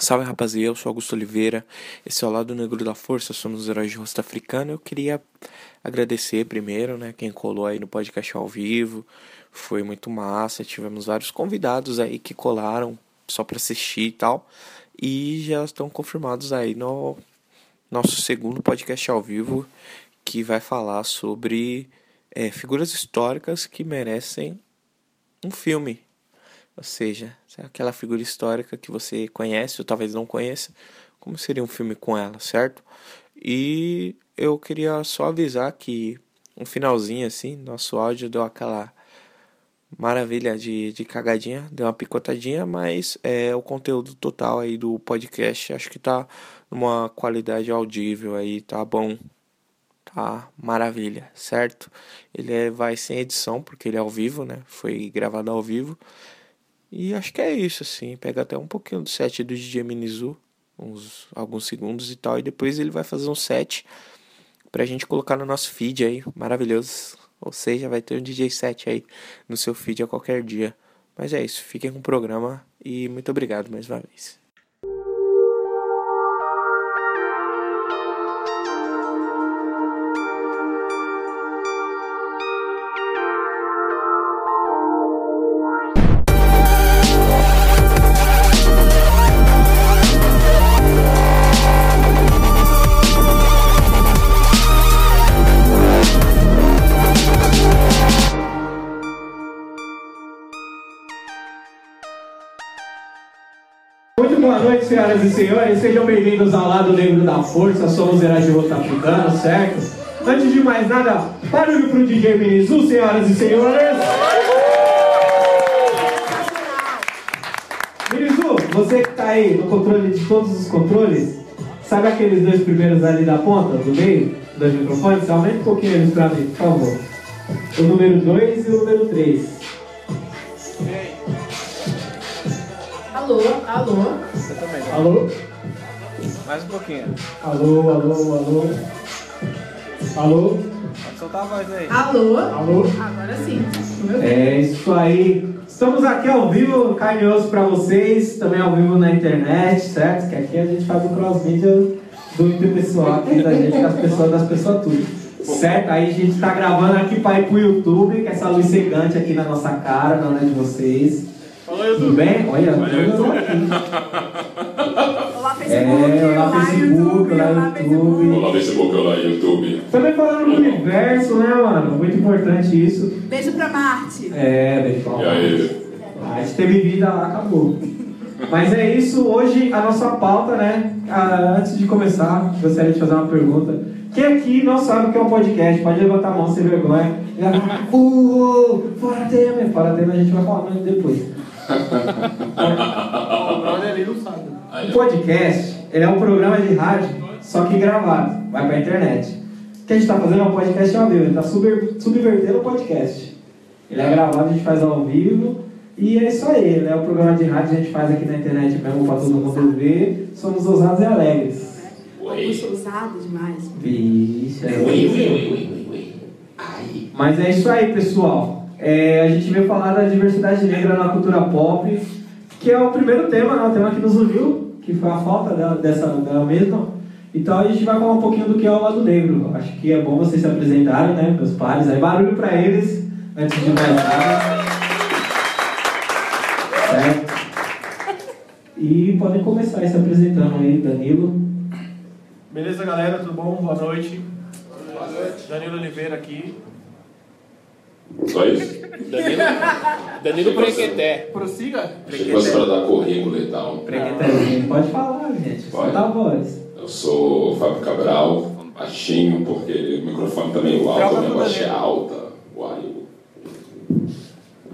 Salve rapaziada, eu sou Augusto Oliveira, esse é o Lado Negro da Força, somos os heróis de rosto africano. Eu queria agradecer primeiro, né, quem colou aí no podcast ao vivo, foi muito massa, tivemos vários convidados aí que colaram só para assistir e tal, e já estão confirmados aí no nosso segundo podcast ao vivo, que vai falar sobre é, figuras históricas que merecem um filme, ou seja, aquela figura histórica que você conhece ou talvez não conheça, como seria um filme com ela, certo? E eu queria só avisar que um finalzinho assim, nosso áudio deu aquela maravilha de, de cagadinha, deu uma picotadinha, mas é o conteúdo total aí do podcast, acho que tá numa qualidade audível aí, tá bom. Tá maravilha, certo? Ele é, vai sem edição, porque ele é ao vivo, né? Foi gravado ao vivo. E acho que é isso, assim. Pega até um pouquinho do set do DJ Minizu, uns alguns segundos e tal, e depois ele vai fazer um set pra gente colocar no nosso feed aí, maravilhoso. Ou seja, vai ter um DJ set aí no seu feed a qualquer dia. Mas é isso, fiquem com o programa e muito obrigado mais uma vez. Senhoras e senhores, sejam bem-vindos ao lado negro da força, somos rosto africano, certo? Antes de mais nada, barulho pro DJ Minizu, senhoras e senhores! Minizu, você que tá aí no controle de todos os controles, sabe aqueles dois primeiros ali da ponta, do meio, dos microfones? Aumenta um pouquinho eles pra mim, por favor. O número 2 e o número 3. Alô, alô. Você também. Né? Alô? Mais um pouquinho. Alô, alô, alô. Alô? Pode soltar a voz aí. Alô. Alô? Agora sim. É isso aí. Estamos aqui ao vivo, carne e osso pra vocês, também ao vivo na internet, certo? Que aqui a gente faz o cross-media do interpessoal aqui da gente, das pessoas, das pessoas tudo. Certo? Aí a gente tá gravando aqui para ir pro YouTube, com essa luz cegante aqui na nossa cara, na hora de vocês. Tudo bem? Olha, Olá, Facebook, é, olá, Facebook, olá, YouTube. Olá, Facebook, olá, YouTube. Também falando do universo, né, mano? Muito importante isso. Beijo pra Marte. É, beijo pra Marte. E aí? A gente teve vida lá, acabou. Mas é isso, hoje a nossa pauta, né? Ah, antes de começar, gostaria de fazer uma pergunta. Quem aqui não sabe o que é um podcast? Pode levantar a mão sem vergonha. Uh, fora tema, fora tema a gente vai falar depois o podcast ele é um programa de rádio, só que gravado, vai pra internet. O que a gente está fazendo é um podcast ao vivo, ele está subvertendo o podcast. Ele é gravado, a gente faz ao vivo. E é isso aí, né? O programa de rádio a gente faz aqui na internet mesmo para todo mundo ver. Somos ousados e alegres. Somos ousados demais. Vixe, é Mas é isso aí, pessoal. É, a gente veio falar da diversidade negra na cultura pop, que é o primeiro tema, né, o tema que nos uniu, que foi a falta dela, dessa, dela mesma. Então a gente vai falar um pouquinho do que é o lado negro. Acho que é bom vocês se apresentarem, né, meus pares. Aí barulho para eles, antes de mais nada. Certo? E podem começar se apresentando aí, Danilo. Beleza, galera? Tudo bom? Boa noite. Boa noite. Danilo Oliveira aqui, só isso? Danilo, Danilo Prequeté. Prossiga. Fosse para dar currículo e tal. Prequetézinho, pode falar, gente. Pode? A voz. Eu sou Fábio Cabral, baixinho, porque o microfone tá meio alto, a minha voz é alta. Uai.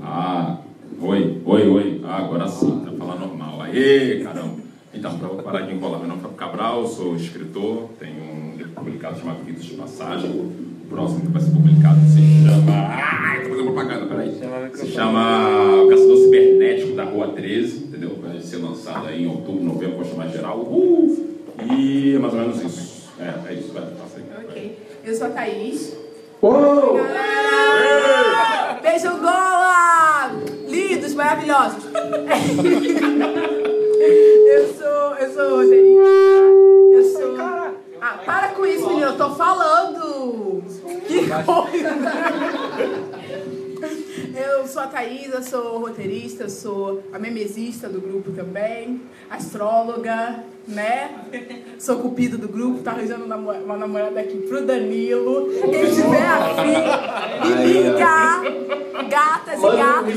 Ah, oi, oi, oi. Ah, agora sim, tá falando normal. Aê, caramba. Então, para parar de enrolar, meu nome é Fábio Cabral, sou escritor, tenho um livro publicado chamado Ritos de Passagem próximo que vai ser publicado se chama. Ai, tô fazendo propaganda, peraí. Se chama O Caçador Cibernético da Rua 13, entendeu? Vai ser lançado aí em outubro, novembro, vou chamar geral. Uh! E é mais ou menos isso. É, é isso, vai, passa aí. Ok. Eu sou a Thaís. Uou! Galera! Beijo gola! Lindos, maravilhosos! eu sou. Eu sou. Eu sou. Ah, para com isso, menino, eu tô falando! a Thaisa, sou roteirista, sou a memesista do grupo também, astróloga, né? Sou cupido do grupo, tá arranjando uma namorada aqui pro Danilo. Quem tiver afim, me liga! Gatas e Manda gatos.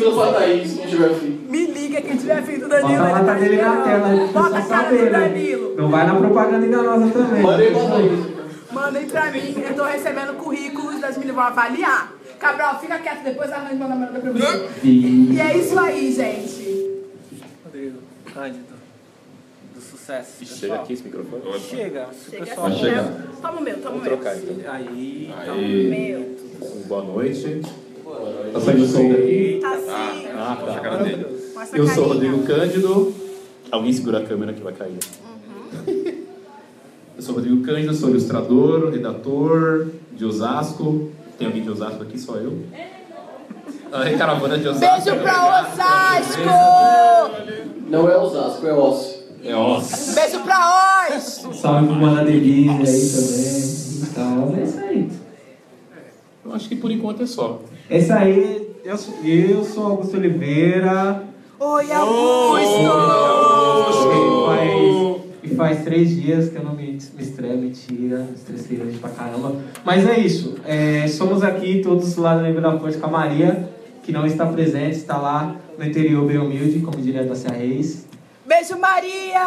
se tiver fim. Me liga quem tiver afim do Danilo. Bota a ele data tá dele na tela, Bota a cara do? Danilo. Não vai na propaganda enganosa também. Manda aí pra Thaís. Mandem pra mim, eu tô recebendo currículos meninas, vão avaliar. Cabral, fica quieto, depois arranja uma namorada pra você. E... E é isso aí, gente. Rodrigo Cândido, do sucesso. Chega aqui esse microfone. Chega, Chega pessoal. assim, chegar. né? Toma o meu, toma o meu. trocar então. Aí, Aí. Meu. Boa noite. Tá saindo som daqui. Tá. Ah, Mostra a tá. cara dele. Mostra a Eu sou o. Rodrigo Cândido. Alguém segura a câmera que vai cair. Eu sou o Rodrigo Cândido, sou ilustrador, redator de Osasco. Tem alguém de Osasco aqui? Só eu. A caravana de Osasco. Beijo pra Osasco! Não é Osasco, é Osso. É Os. Beijo pra Oz! Salve pro Mana Denise aí também. Então, é isso aí. Eu acho que por enquanto é só. É isso aí. Eu sou, eu sou Augusto Oliveira. Oi, Augusto! E faz, e faz três dias que eu não me, me estreio, mentira. Me estressei hoje pra caramba. Mas é isso. É, somos aqui todos lá no Nível da Força com a Maria, que não está presente, está lá no interior bem humilde, como diria da Cia Reis. Beijo, Maria!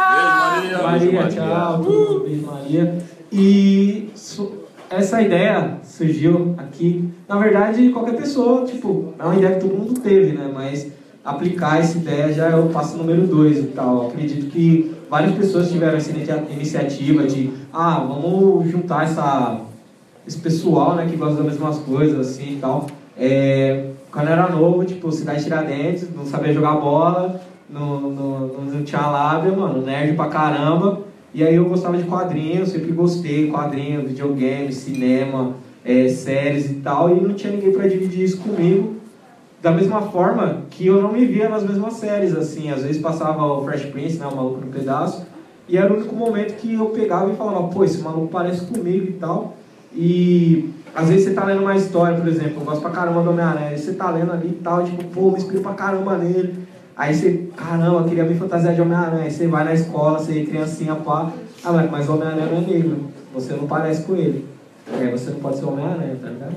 Maria, Maria. tchau, tudo bem, Maria. E su- essa ideia surgiu aqui, na verdade, qualquer pessoa, tipo, é uma ideia que todo mundo teve, né? Mas aplicar essa ideia já é o passo número dois e tal. Acredito que várias pessoas tiveram essa inicia- iniciativa de, ah, vamos juntar essa, esse pessoal, né, que gosta das mesmas coisas, assim e tal. É, quando eu era novo, tipo, cidade Tiradentes, não sabia jogar bola, não, não, não, tinha lábia, mano, nerd pra caramba. E aí eu gostava de quadrinhos, sempre gostei, quadrinhos, videogame, cinema, é, séries e tal, e não tinha ninguém pra dividir isso comigo. Da mesma forma que eu não me via nas mesmas séries, assim, às vezes passava o Fresh Prince, né, o Maluco no Pedaço, e era o único momento que eu pegava e falava, pô, esse maluco parece comigo e tal. E às vezes você tá lendo uma história, por exemplo, eu gosto pra caramba do Homem-Aranha, você tá lendo ali e tal, tipo, pô, me inspiro pra caramba nele. Aí você, caramba, queria me fantasiar de Homem-Aranha. Aí você vai na escola, você é criancinha, pá. Ah, mas- o Homem-Aranha não é negro. Você não parece com ele. Aí você não pode ser Homem-Aranha, tá ligado?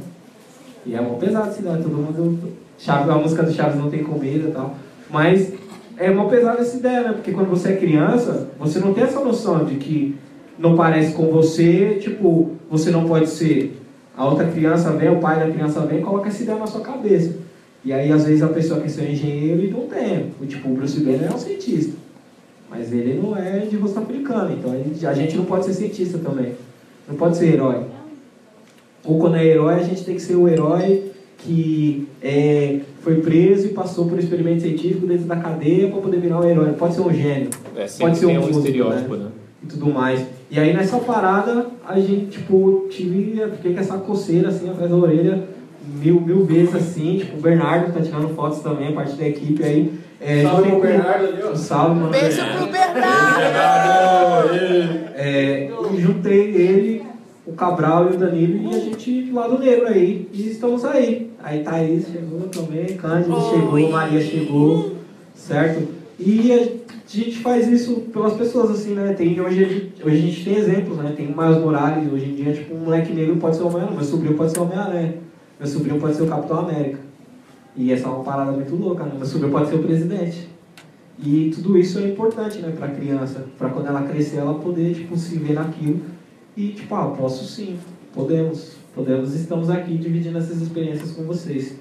E é mó pesado esse ideia, todo mundo. Chaves, a música do Chaves não tem comida e tal. Mas é mó pesado essa ideia, né? Porque quando você é criança, você não tem essa noção de que não parece com você, tipo, você não pode ser. A outra criança vem, o pai da criança vem e coloca essa ideia na sua cabeça. E aí, às vezes, a pessoa quer ser engenheiro e não tem. Tipo, o Bruce Banner é um cientista. Mas ele não é de rosto africano. Então, a gente não pode ser cientista também. Não pode ser herói. Ou quando é herói, a gente tem que ser o herói que é, foi preso e passou por um experimento científico dentro da cadeia para poder virar um herói. Pode ser um gênio. É, pode ser um um músico, estereótipo, né? né? E tudo mais. E aí nessa parada, a gente, tipo, tive, fiquei com essa coceira assim atrás da orelha, mil, mil vezes assim, tipo, o Bernardo tá tirando fotos também, parte da equipe aí. É, Salve juntei pro Bernardo ali, ó. Um salve, mano. Beijo pro Bernardo! É, e juntei ele, o Cabral e o Danilo e a gente do lado negro aí. E estamos aí. Aí Thaís chegou também, Cândido Oi. chegou, Maria chegou, certo? E a gente faz isso pelas pessoas, assim, né? Tem, hoje, a gente, hoje a gente tem exemplos, né? Tem o Miles Morales, hoje em dia, tipo, um moleque negro pode ser o Homem-Aranha, meu sobrinho pode ser o Homem-Aranha, meu sobrinho pode ser o Capitão América. E essa é uma parada muito louca, né? Meu sobrinho pode ser o presidente. E tudo isso é importante, né, pra criança, pra quando ela crescer ela poder, tipo, se ver naquilo e, tipo, ah, posso sim, podemos, podemos, estamos aqui dividindo essas experiências com vocês.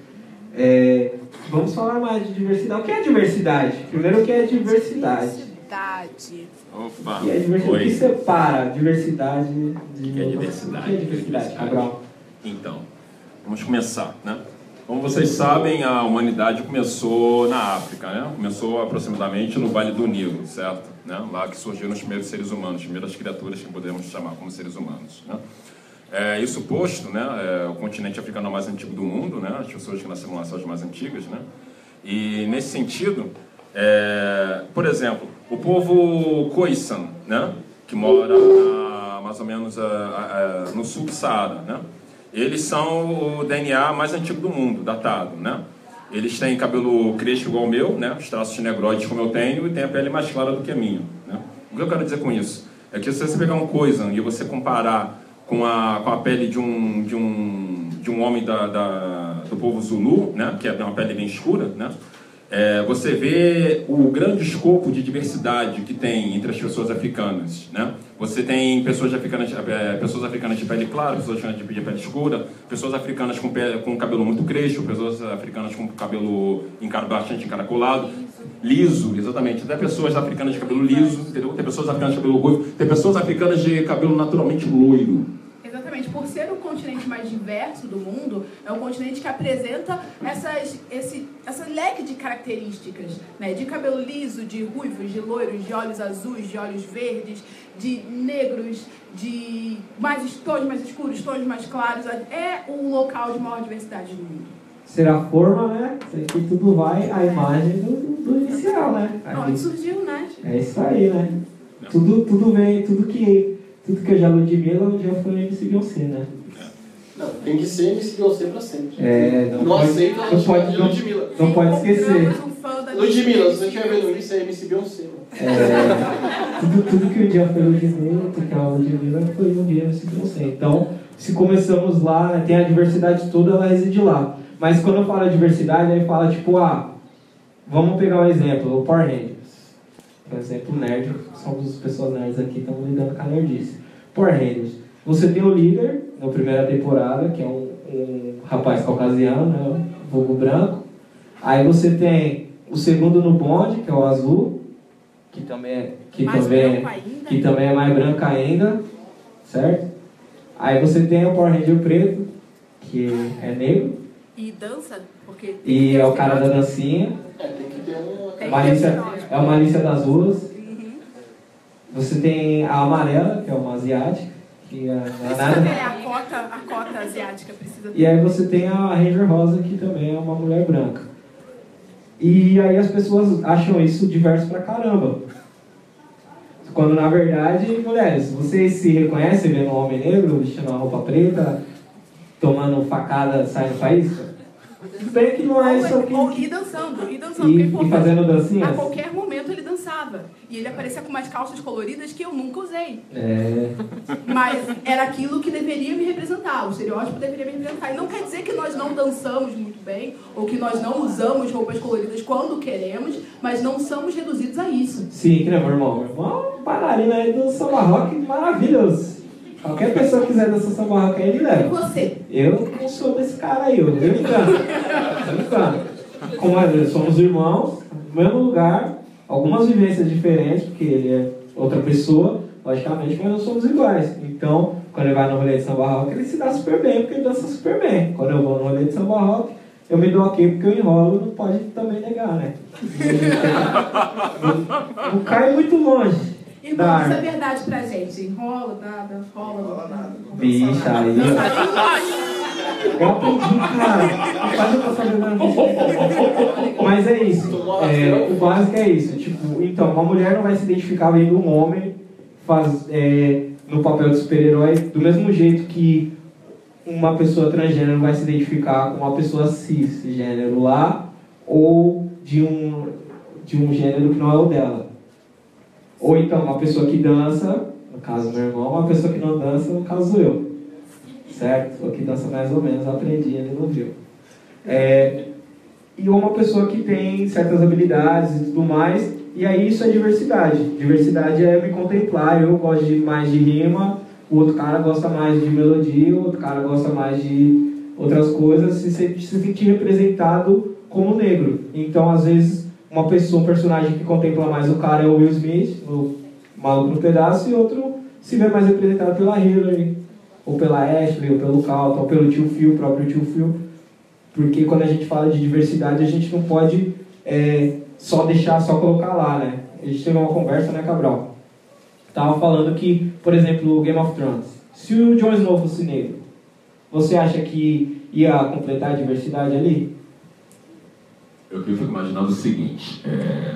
É, vamos falar mais de diversidade. O que é diversidade? Primeiro, o que é diversidade? Diversidade. Opa! O que é diversidade? O que separa diversidade de O que é diversidade? O que é diversidade, Cabral? Então, vamos começar, né? Como vocês sabem, a humanidade começou na África, né? Começou aproximadamente no Vale do Nilo, certo? Né? Lá que surgiram os primeiros seres humanos, as primeiras criaturas que podemos chamar como seres humanos, né? É, isso posto, né? É, o continente africano é mais antigo do mundo, né? As pessoas que nasceram lá são as mais antigas, né? E nesse sentido, é, por exemplo, o povo Khoisan, né? Que mora mais ou menos a- a- no sul do Saara, né? Eles são o DNA mais antigo do mundo, datado, né? Eles têm cabelo crespo igual ao meu, né? Os traços negroides como eu tenho e tem a pele mais clara do que a minha, né? O que eu quero dizer com isso? É que se você pegar um coisa e você comparar com a, com a pele de um, de um, de um homem da, da do povo Zulu, né? Que é uma pele bem escura, né? É, você vê o grande escopo de diversidade que tem entre as pessoas africanas, né? Você tem pessoas africanas, é, pessoas africanas de pele clara, pessoas africanas de pele escura, pessoas africanas com, pele, com cabelo muito crespo, pessoas africanas com cabelo bastante encaracolado, liso, exatamente. Até pessoas africanas de cabelo liso, entendeu? Tem pessoas africanas de cabelo ruivo, tem pessoas africanas de cabelo naturalmente loiro, Exatamente, por ser o continente mais diverso do mundo, é um continente que apresenta essas, esse, essa leque de características, né? De cabelo liso, de ruivos, de loiros, de olhos azuis, de olhos verdes, de negros, de mais tons mais escuros, tons mais claros. É o local de maior diversidade do mundo. Ser a forma, né? Isso aqui tudo vai à imagem do, do inicial, né? Onde surgiu, né? É isso aí, né? Tudo, tudo vem, tudo que tudo que é já Ludmilla, um dia foi MC Beyoncé, né? Não, tem que ser MC Beyoncé pra sempre. É, não, não pode, aceita não pode, não, Ludmilla. Não pode esquecer. Ludmilla, se você estiver vendo isso, é MC Beyoncé. É, tudo, tudo que um dia foi Ludmilla, porque a Ludmilla foi um dia MC Beyoncé. Então, se começamos lá, né, tem a diversidade toda, ela reside lá. Mas quando eu falo diversidade, aí fala tipo, ah, vamos pegar um exemplo, o Power Rangers. Por exemplo, nerd, somos as pessoas nerds aqui, estamos lidando com a nerdice. Power Rangers. Você tem o líder, na primeira temporada, que é um, um rapaz caucasiano, né, vulgo branco. Aí você tem o segundo no bonde, que é o azul, que também é, que mais também, que também é mais branco ainda, certo? Aí você tem o Power Ranger preto, que é negro. E dança, porque... E é o cara da dancinha. É, tem que ter uma... Malícia, é uma Malícia das Ruas. Uhum. Você tem a amarela, que é uma asiática. Que é, é nada. a cota, a cota asiática, precisa ter. E aí você tem a Ranger Rosa, que também é uma mulher branca. E aí as pessoas acham isso diverso pra caramba. Quando na verdade, mulheres, vocês se reconhecem vendo um homem negro vestindo uma roupa preta, tomando facada, saindo faísca? Bem que não é isso aqui. E dançando, e dançando. E- e fazendo dancinhas? A qualquer momento ele dançava. E ele aparecia com umas calças coloridas que eu nunca usei. É. Mas era aquilo que deveria me representar, o estereótipo deveria me representar. E não quer dizer que nós não dançamos muito bem, ou que nós não usamos roupas coloridas quando queremos, mas não somos reduzidos a isso. Sim, que nem meu irmão. Meu irmão é um bailarino aí do samba rock maravilhoso. Qualquer pessoa que quiser dançar samba rock aí, ele E leva. você? Eu não sou desse cara aí, eu. Eu engano. Como nós somos irmãos, no mesmo lugar, algumas vivências diferentes, porque ele é outra pessoa, logicamente, mas nós somos iguais. Então, quando ele vai no rolê de samba rock, ele se dá super bem, porque ele dança super bem. Quando eu vou no rolê de samba rock, eu me dou ok porque eu enrolo, não pode também negar, né? Não, não cai muito longe. Isso é arte. verdade pra gente. Enrola, nada, rola, nada. Bicha aí. Eu aprendi, cara. Quase eu tô fazendo Mas isso. É, o básico é isso. Tipo, então, uma mulher não vai se identificar vendo um homem faz, é, no papel de super-herói do mesmo jeito que uma pessoa transgênero vai se identificar com uma pessoa cisgênero lá ou de um, de um gênero que não é o dela. Ou então uma pessoa que dança, no caso meu irmão, uma pessoa que não dança, no caso eu. Certo? Ou que dança mais ou menos, aprendi, ele não viu. É, e uma pessoa que tem certas habilidades e tudo mais, e aí isso é diversidade. Diversidade é me contemplar, eu gosto de mais de rima, o outro cara gosta mais de melodia, o outro cara gosta mais de outras coisas, se, se se sentir representado como negro. Então, às vezes, uma pessoa, um personagem que contempla mais o cara é o Will Smith, o Maluco no Pedaço, e outro se vê mais representado pela Hillary, ou pela Ashley, ou pelo Calton, ou pelo tio Phil, o próprio tio Phil. Porque quando a gente fala de diversidade, a gente não pode é, só deixar, só colocar lá, né? A gente teve uma conversa, né, Cabral? Tava falando que, por exemplo, o Game of Thrones. Se o Jon Snow fosse negro, você acha que ia completar a diversidade ali? Eu fico imaginando o seguinte: é,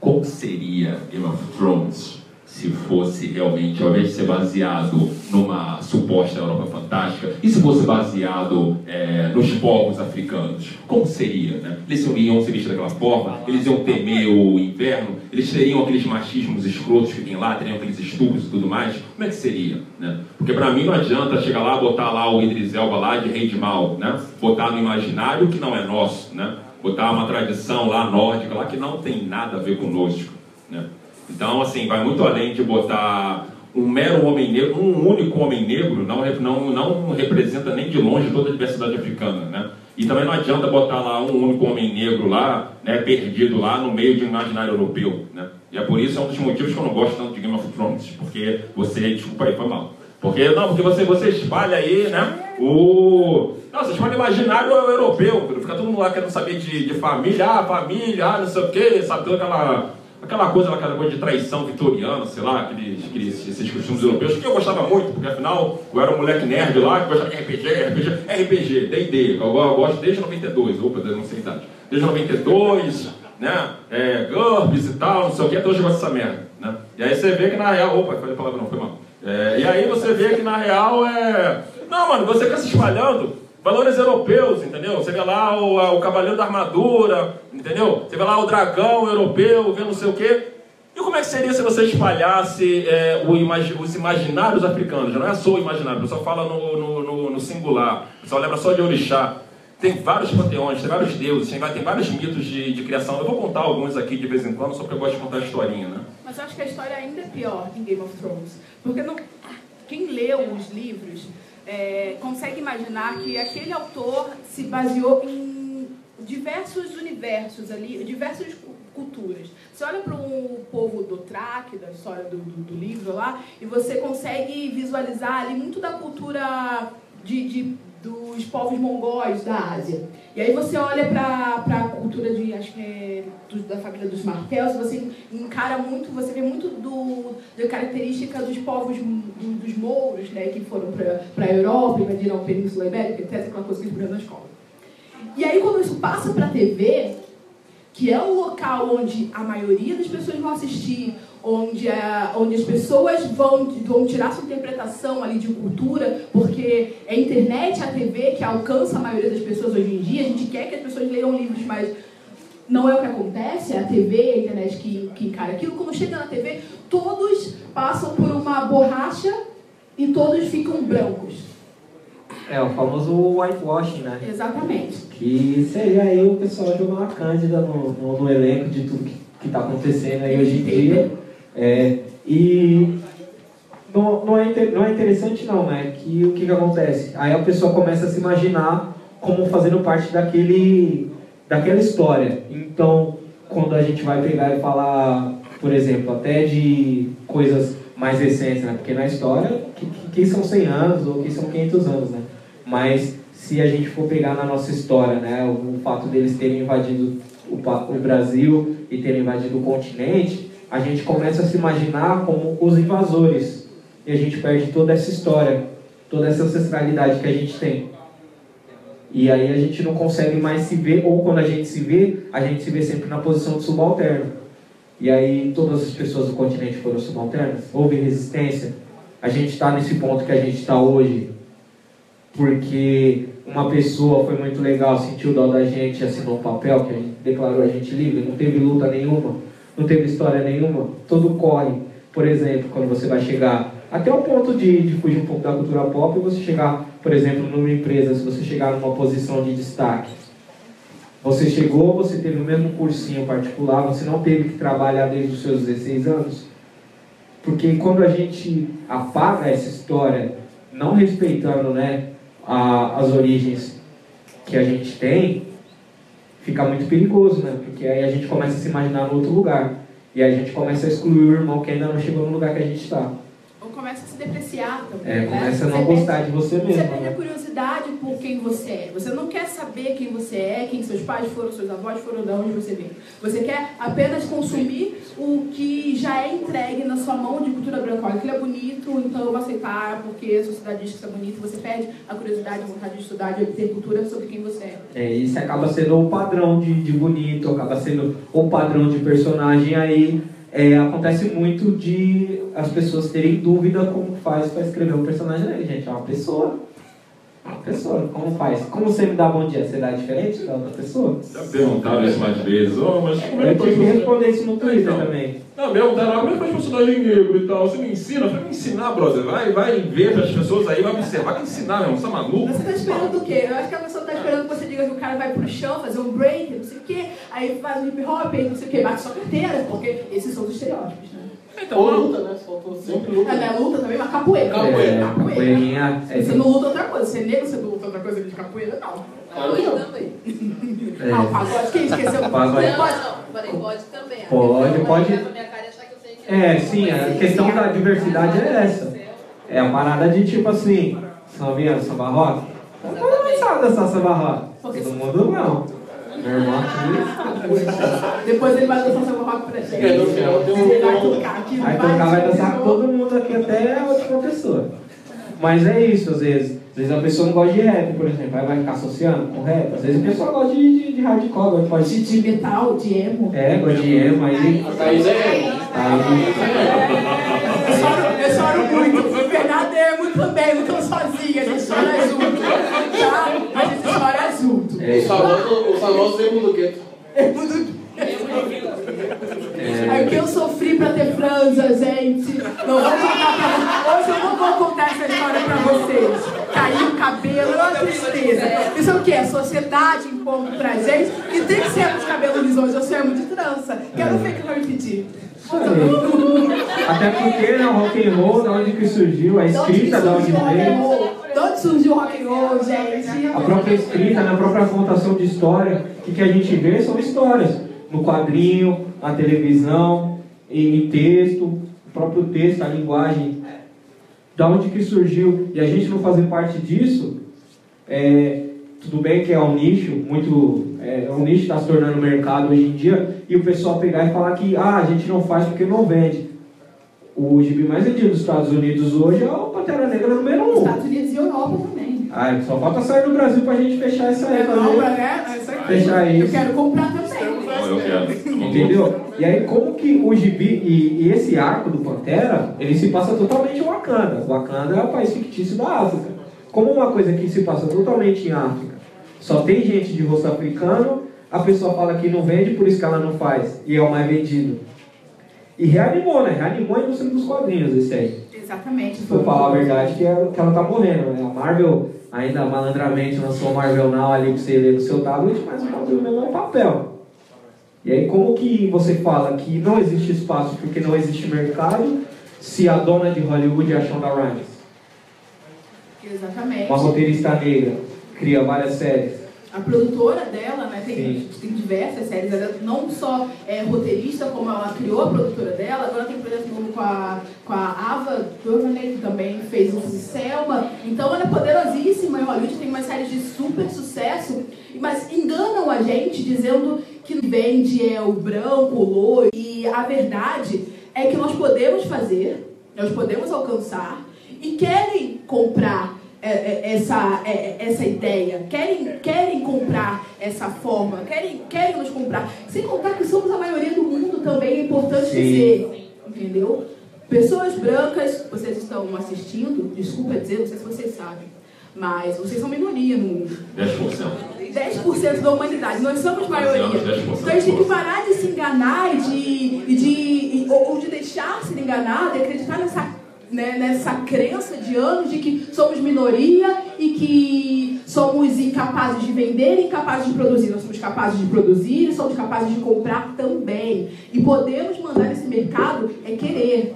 como seria Game of Thrones se se fosse realmente, ao invés de ser baseado numa suposta Europa fantástica, e se fosse baseado é, nos povos africanos? Como seria? Né? Eles iam se vestir daquela forma? Eles iam temer o inverno? Eles teriam aqueles machismos escrotos que tem lá? Teriam aqueles estupros e tudo mais? Como é que seria? Né? Porque para mim não adianta chegar lá, botar lá o Idris Elba lá de rei de mal, né? botar no imaginário que não é nosso, né? botar uma tradição lá nórdica lá que não tem nada a ver conosco. Né? Então, assim, vai muito além de botar um mero homem negro, um único homem negro não, não, não representa nem de longe toda a diversidade africana, né? E também não adianta botar lá um único homem negro lá, né, perdido lá no meio de um imaginário europeu, né? E é por isso é um dos motivos que eu não gosto tanto de Game of Thrones, porque você, desculpa aí, foi mal. Porque, não, porque você, você espalha aí, né, o... Não, você espalha imaginário europeu, fica todo mundo lá querendo saber de, de família, ah, família, ah, não sei o quê, sabe, toda aquela aquela coisa, aquela coisa de traição vitoriana, sei lá, aqueles, aqueles esses costumes europeus, que eu gostava muito, porque afinal eu era um moleque nerd lá, que gostava de RPG, RPG, RPG, D&D, eu gosto desde 92, opa, não sei a idade, desde 92, né, é, GURPS e tal, não sei o que, até hoje eu gosto dessa merda, né, e aí você vê que na real, opa, falei a palavra não, foi mal, é, e aí você vê que na real é, não mano, você fica se espalhando, Valores europeus, entendeu? Você vê lá o, o cavaleiro da armadura, entendeu? Você vê lá o dragão europeu, vê não sei o quê. E como é que seria se você espalhasse é, os imaginários africanos? Já não é só o imaginário, o pessoal fala no, no, no, no singular, o pessoal lembra só de orixá. Tem vários panteões, tem vários deuses, tem, tem vários mitos de, de, criação. Eu vou contar alguns aqui de vez em quando, só porque eu gosto de contar a historinha, né? Mas eu acho que a história ainda é pior em Game of Thrones. Porque não... quem leu os livros é, consegue imaginar que aquele autor se baseou em diversos universos ali, diversas culturas. Você olha para o povo do Traque, da história do, do, do, livro lá, e você consegue visualizar ali muito da cultura de, de dos povos mongóis da Ásia. E aí você olha para a cultura de, acho que é do, da família dos Martels, você encara muito, você vê muito do, da característica dos povos do, dos mouros, né, que foram para a Europa, invadiram a Península Ibérica, etc., aquela coisa que eles na escola. E aí quando isso passa para a TV, que é o local onde a maioria das pessoas vão assistir, onde, a, onde as pessoas vão, vão tirar sua interpretação ali de cultura, porque é a internet, a TV que alcança a maioria das pessoas hoje em dia, a gente quer que as pessoas leiam livros, mas não é o que acontece, é a TV, a internet que, que encara aquilo. Quando chega na TV, todos passam por uma borracha e todos ficam brancos. É, o famoso whitewashing, né? Exatamente. Que seria aí o pessoal jogar uma cândida no, no, no elenco de tudo que está acontecendo aí hoje em dia. É, e não, não, é, não é interessante não, né? Que o que, que acontece? Aí a pessoa começa a se imaginar como fazendo parte daquele, daquela história. Então, quando a gente vai pegar e falar, por exemplo, até de coisas mais recentes, né? Porque na história, que, que são 100 anos ou que são 500 anos, né? Mas se a gente for pegar na nossa história, né? O, o fato deles terem invadido o, o Brasil e terem invadido o continente, a gente começa a se imaginar como os invasores. E a gente perde toda essa história, toda essa ancestralidade que a gente tem. E aí a gente não consegue mais se ver, ou quando a gente se vê, a gente se vê sempre na posição de subalterno. E aí todas as pessoas do continente foram subalternas, houve resistência. A gente está nesse ponto que a gente está hoje, porque uma pessoa foi muito legal, sentiu dó da gente, assinou um papel que a gente declarou a gente livre, não teve luta nenhuma não teve história nenhuma, todo corre. Por exemplo, quando você vai chegar até o ponto de, de fugir um pouco da cultura pop, você chegar, por exemplo, numa empresa, se você chegar numa posição de destaque, você chegou, você teve o mesmo cursinho particular, você não teve que trabalhar desde os seus 16 anos. Porque quando a gente apaga essa história, não respeitando né, a, as origens que a gente tem, fica muito perigoso, né? Porque aí a gente começa a se imaginar no outro lugar. E aí a gente começa a excluir o irmão que ainda não chegou no lugar que a gente está. Ou começa a se depreciar também. É, né? começa a não você gostar de você mesmo. Você perde a curiosidade por quem você é. Você não quer saber quem você é, quem seus pais foram, seus avós foram, de onde você vem. Você quer apenas consumir o que já é entregue na sua mão de cultura branca. Olha, aquilo é bonito, então eu vou aceitar porque a sociedade diz que isso é bonito. Você perde a curiosidade, a vontade de estudar, de obter cultura sobre quem você é. É, isso acaba sendo o padrão de, de bonito, acaba sendo o padrão de personagem aí. É, acontece muito de as pessoas terem dúvida como faz para escrever um personagem negro. Gente, é uma pessoa. Pessoa, como faz? Como você me dá bom dia? Você dá diferente da outra pessoa? Já perguntaram isso mais vezes. Oh, mas como é Eu que tive que responder isso no Twitter Então. também. Não, me perguntaram, ah, como é que faz personagem negro e tal? Você me ensina? Vai me ensinar, brother. Vai, vai ver as pessoas aí, vai observar. Vai me ensinar, meu irmão. Você tá maluco? Você tá esperando o quê? Eu acho que a pessoa tá esperando que você diga que o cara vai pro chão fazer um break, não sei o quê, aí faz um hip hop, aí não sei o quê, bate sua carteira, porque esses são os estereótipos, né? Ou luta, né? Faltou sempre luta. Não é luta também, mas capoeira. Capoeira. É, capoeirinha. É, Você não luta outra coisa, você é negro, você não luta outra coisa de capoeira, não. Claro que não. também. é. Ah, o pagode, quem esqueceu? Pagode. Não, não, falei, pode também. Pode, pode. vai olhar pra minha cara achar que eu sei que É, sim, a questão da diversidade é essa. É a parada de tipo assim, sambinha, samba rock. Todo mundo sabe dançar samba rock. Todo mundo não. Meu irmão aqui. Depois ele vai dançar seu rock pra gente. É, no final tem um- Ele vai tocar aqui, Aí tocar vai dançar todo mundo aqui, até a última pessoa. Mas é isso, às vezes. Às vezes a pessoa não gosta de rap, por exemplo. Aí vai ficar associando com rap. Às vezes a pessoa gosta de, de, de hardcore, gosta de pode De, de metal, de emo. É, gosta de emo, aí. A Thaís é. aí Eu choro, eu choro muito. O Fernando é muito também, não tô sozinha, a gente chora junto. Tá? É, Os famosos, os famosos emo do gueto. É muito- É o que eu sofri pra ter franja, gente. Não vou contar pra Hoje eu não vou contar essa história pra vocês. Caiu o cabelo, é uma tristeza. Isso é o que? A sociedade impondo pra gente que tem que ser os cabelos lisos. Eu sou emo de trança. Quero ver que vai me pedir. Até porque né, o rock and roll, da onde que surgiu, a De escrita da onde o veio. Onde surgiu o rock and roll, gente? A própria escrita, na própria contação de história, o que, que a gente vê são histórias. No quadrinho, na televisão, em, em texto, o próprio texto, a linguagem. Da onde que surgiu. E a gente não fazer parte disso, é, tudo bem que é um nicho, muito. É, é um nicho que está se tornando mercado hoje em dia, e o pessoal pegar e falar que ah, a gente não faz porque não vende. O gibi mais vendido dos Estados Unidos hoje é o Pantera Negra número 1. Um. Estados Unidos e Europa também. Ai, só falta sair do Brasil pra gente fechar essa É época. Europa, né? né? É isso aqui. Fechar Eu isso. quero comprar também. Eu quero. Entendeu? E aí, como que o gibi e, e esse arco do Pantera, ele se passa totalmente em Wakanda. Wakanda é o país fictício da África. Como uma coisa que se passa totalmente em África, só tem gente de rosto africano, a pessoa fala que não vende, por isso que ela não faz. E é o mais vendido. E reanimou, né? Reanimou a indústria dos quadrinhos esse aí. Exatamente. Se for falar a verdade, que, é, que ela tá morrendo, né? A Marvel ainda malandramente lançou o Marvel Now ali pra você ler no seu tablet, mas o Marvel mesmo é papel. E aí como que você fala que não existe espaço porque não existe mercado se a dona de Hollywood é a Shonda Rhimes? Exatamente. Uma roteirista negra, cria várias séries. A produtora dela, né, tem, tem diversas séries, ela não só é roteirista, como ela criou a produtora dela, agora tem projeto novo com a, com a Ava DuVernay, que também fez o Selma. Então ela é poderosíssima em Hollywood, tem umas séries de super sucesso, mas enganam a gente dizendo que vende é o branco, o loiro, e a verdade é que nós podemos fazer, nós podemos alcançar, e querem comprar essa, é, essa ideia, querem, querem comprar essa forma, querem, querem nos comprar. Sem contar que somos a maioria do mundo também, é importante Sim. dizer, entendeu? Pessoas brancas, vocês estão assistindo, desculpa dizer, não sei se vocês sabem, mas vocês são minoria no mundo. 10%. 10% da humanidade, nós somos maioria. 10%. Então a gente tem que parar de se enganar e de, e de, e- ou, ou de deixar ser enganado e acreditar nessa, né, nessa crença de anos de que somos minoria e que somos incapazes de vender e incapazes de produzir. Nós somos capazes de produzir e somos capazes de comprar também. E podemos mandar nesse mercado é querer,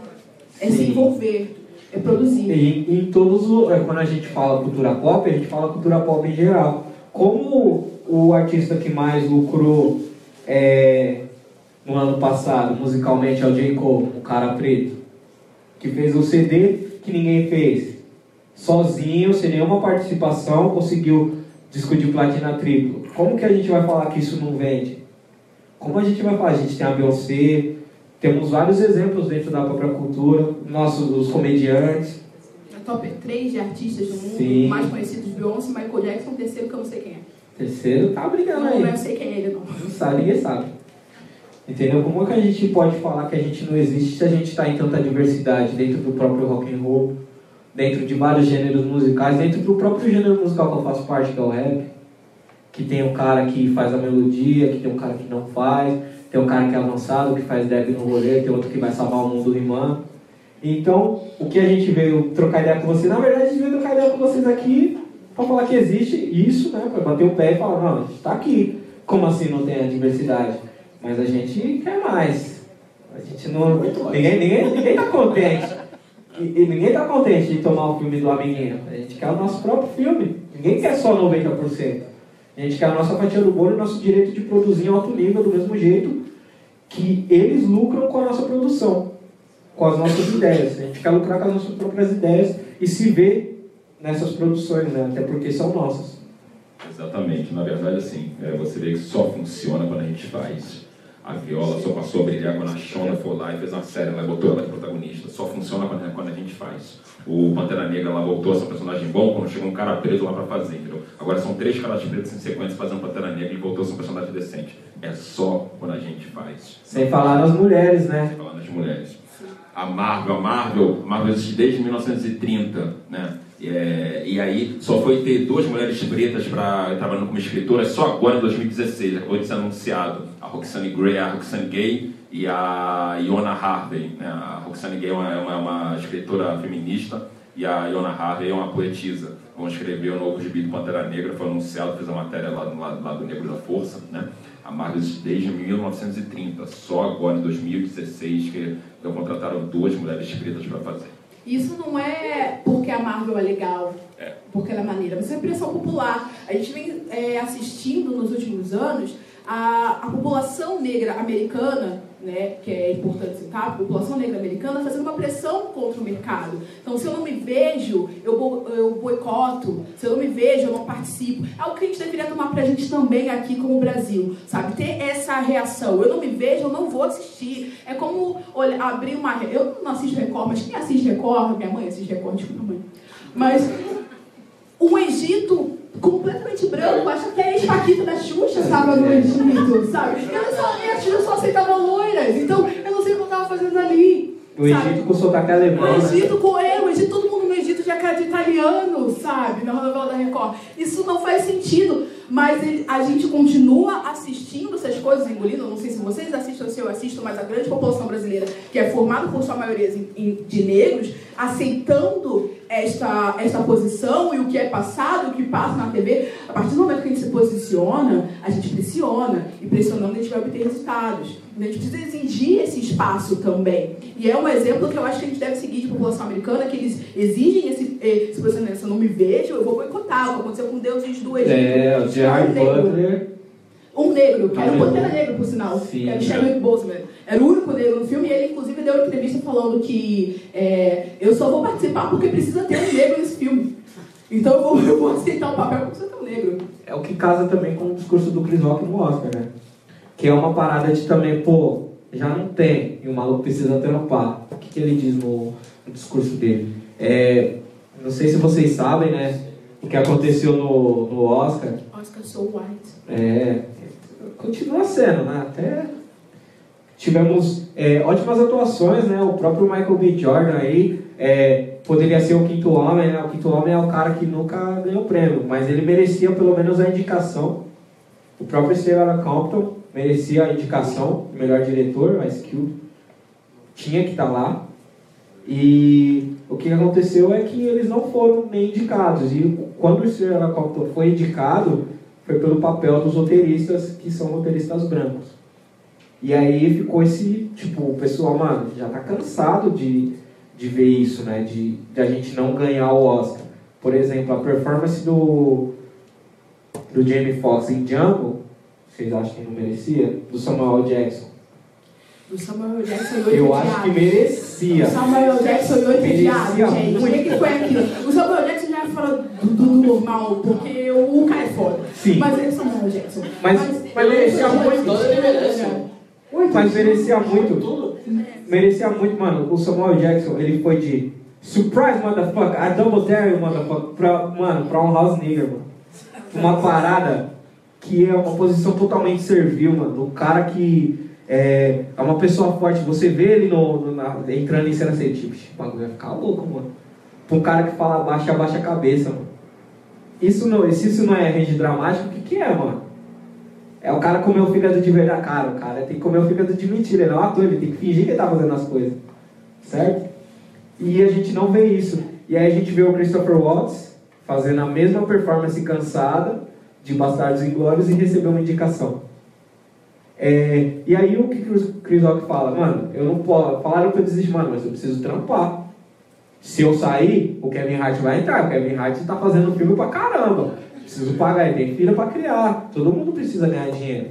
é se Sim. envolver, é produzir. E em todos os. é, Quando a gente fala cultura pop, a gente fala cultura pop em geral. Como o artista que mais lucrou é, no ano passado, musicalmente, é o J. Cole, o cara preto, que fez o CD que ninguém fez. Sozinho, sem nenhuma participação, conseguiu disco de platina triplo. Como que a gente vai falar que isso não vende? Como a gente vai falar? A gente tem a Beyoncé, temos vários exemplos dentro da própria cultura, nossos os comediantes. A top 3 de artistas do mundo, Sim. mais conhecidos, Beyoncé, Michael Jackson, terceiro que eu não sei quem é. Terceiro tá brigando Não, aí. não eu sei quem é ele, não. Não sabe, ninguém sabe. Entendeu? Como é que a gente pode falar que a gente não existe se a gente está em tanta diversidade dentro do próprio rock and roll, dentro de vários gêneros musicais, dentro do próprio gênero musical que eu faço parte, que é o rap, que tem um cara que faz a melodia, que tem um cara que não faz, tem um cara que é avançado, que faz deb no rolê, tem outro que vai salvar o mundo rimando. Então, o que a gente veio trocar ideia com vocês, na verdade a gente veio trocar ideia com vocês aqui para falar que existe isso, né? Para bater o pé e falar, não, a gente está aqui. Como assim não tem a diversidade? Mas a gente quer mais. A gente não. Ninguém, ninguém, ninguém tá contente. E, e ninguém tá contente de tomar o filme do amiguinho. A gente quer o nosso próprio filme. Ninguém quer só 90%. A gente quer a nossa fatia do bolo e o nosso direito de produzir em alto nível, do mesmo jeito que eles lucram com a nossa produção, com as nossas ideias. A gente quer lucrar com as nossas próprias ideias e se ver nessas produções, né? até porque são nossas. Exatamente. Na verdade, assim, é, você vê que só funciona quando a gente faz. A Viola só passou a brilhar quando a Shonda foi lá e fez uma série, ela botou ela de protagonista. Só funciona quando, quando a gente faz. O Pantera Negra lá voltou a ser um personagem bom quando chegou um cara preso lá pra fazer, entendeu? Agora são três caras pretos em sequência fazendo Pantera Negra e voltou a ser um personagem decente. É só quando a gente faz. Sem falar nas mulheres, né? Sem falar nas mulheres. A Marvel, a Marvel, Marvel existe desde 1930, né? É, e aí só foi ter duas mulheres pretas para trabalhando como escritoras só agora em 2016, acabou de ser anunciado. A Roxane Gray, a Roxane Gay e a Iona Harvey. Né? A Roxane Gay é uma, é uma, uma, escritora feminista e a Iona Harvey é uma poetisa. Vão escrever o novo gibi do Pantera Negra, foi anunciado, fez a matéria lá, lá, lá do Negro da Força. Né? A Marvel desde 1930, só agora em 2016 que contrataram duas mulheres pretas para fazer. Isso não é porque a Marvel é legal, é. porque ela é maneira, mas é pressão popular. A gente vem é, assistindo nos últimos anos a, a população negra americana né, que é importante citar, a população negra americana fazendo uma pressão contra o mercado. Então, se eu não me vejo, eu, eu boicoto. Se eu não me vejo, eu não participo. É o que a gente deveria tomar pra gente também aqui como Brasil, sabe? Ter essa reação. Eu não me vejo, eu não vou assistir. É como olha, abrir uma... Eu não assisto Record, mas quem assiste Record... Minha mãe assiste Record, desculpa, mãe. Mas o Egito completamente branco, acha que é ex-paquita da Xuxa estava no Egito, sabe? Eu só, a Xuxa só aceitava loiras, então eu não sei o que eu estava fazendo ali. O Egito com sotaque alemão. O Egito com eu, o Egito, todo mundo no Egito já cara de italiano, sabe? Na novela da Record. Isso não faz sentido. Mas ele, a gente continua assistindo essas coisas, engolindo. Não sei se vocês assistem ou se eu assisto, mas a grande população brasileira, que é formada por sua maioria de negros, aceitando esta, esta posição e o que é passado, o que passa na TV, a partir do momento que a gente se posiciona, a gente pressiona. E pressionando a gente vai obter resultados. A gente precisa exigir esse espaço também. E é um exemplo que eu acho que a gente deve seguir de população americana, que eles exigem esse, esse posicionamento. Se eu não me vejo, eu vou boicotar. O que aconteceu com deuses do Egito. É, o Gerard Butler. Um negro, que era um Pantera Negro, por sinal, Sim, que era o Chadwick Boseman. Era o único negro no filme e ele, inclusive, deu uma entrevista falando que é, eu só vou participar porque precisa ter um negro nesse filme. Então eu vou, eu vou aceitar o papel porque precisa ter um negro. É o que casa também com o discurso do Chris Rock no Oscar, né? Que é uma parada de também, pô, já não tem, e o maluco precisa trampar. O que, que ele diz no, no discurso dele? É, não sei se vocês sabem, né? O que aconteceu no, no Oscar. Oscar So White. É, continua sendo, né? Até tivemos é, ótimas atuações, né? O próprio Michael B. Jordan aí é, poderia ser o quinto homem, né? O quinto homem é o cara que nunca ganhou prêmio, mas ele merecia pelo menos a indicação. O próprio Sarah Compton merecia a indicação melhor diretor, Ice Cube. Tinha que estar tá lá. E o que aconteceu é que eles não foram nem indicados. E quando o Sarah Compton foi indicado, foi pelo papel dos roteiristas, que são roteiristas brancos. E aí ficou esse, tipo, o pessoal, mano, já tá cansado de, de ver isso, né? De, de a gente não ganhar o Oscar. Por exemplo, a performance do, do Jamie Foxx em Django, vocês acham que não merecia? Do Samuel Jackson. Do Samuel Jackson e oito Eu acho que merecia. O Samuel Jackson e oito diabos, gente. O que, foi aquilo? O Samuel Jackson já fala do, do, normal, porque o cara é foda. Sim. Mas ele é Samuel Jackson. Mas, mas, mas merecia muito. Ele merece. Mas merecia muito. Merecia muito, mano. O Samuel Jackson, ele foi de surprise, motherfucker, I double dare you, motherfucker, pra, mano, pra um house nigger, mano. Uma parada que é uma posição totalmente servil, mano. O cara que é, é uma pessoa forte. Você vê ele no, no, na, entrando em cena assim, tipo, o bagulho vai ficar louco, mano. Pra um cara que fala baixa, abaixa a cabeça, mano. Isso não, se isso não é range dramático, o que, que é, mano? É o cara comer o fígado de verdade. Cara, o cara tem que comer o fígado de mentira. Ele é um ator, ele tem que fingir que ele tá fazendo as coisas. Certo? E a gente não vê isso. E aí a gente vê o Christopher Watts fazendo a mesma performance cansada de Bastardos Inglórios e receber uma indicação. É, e aí o que o Chris Rock fala? Mano, eu não posso. Falaram que eu desisto, mano, mas eu preciso trampar. Se eu sair, o Kevin Hart vai entrar. O Kevin Hart está fazendo filme pra caramba. Preciso pagar, ele tem filha para criar. Todo mundo precisa ganhar dinheiro.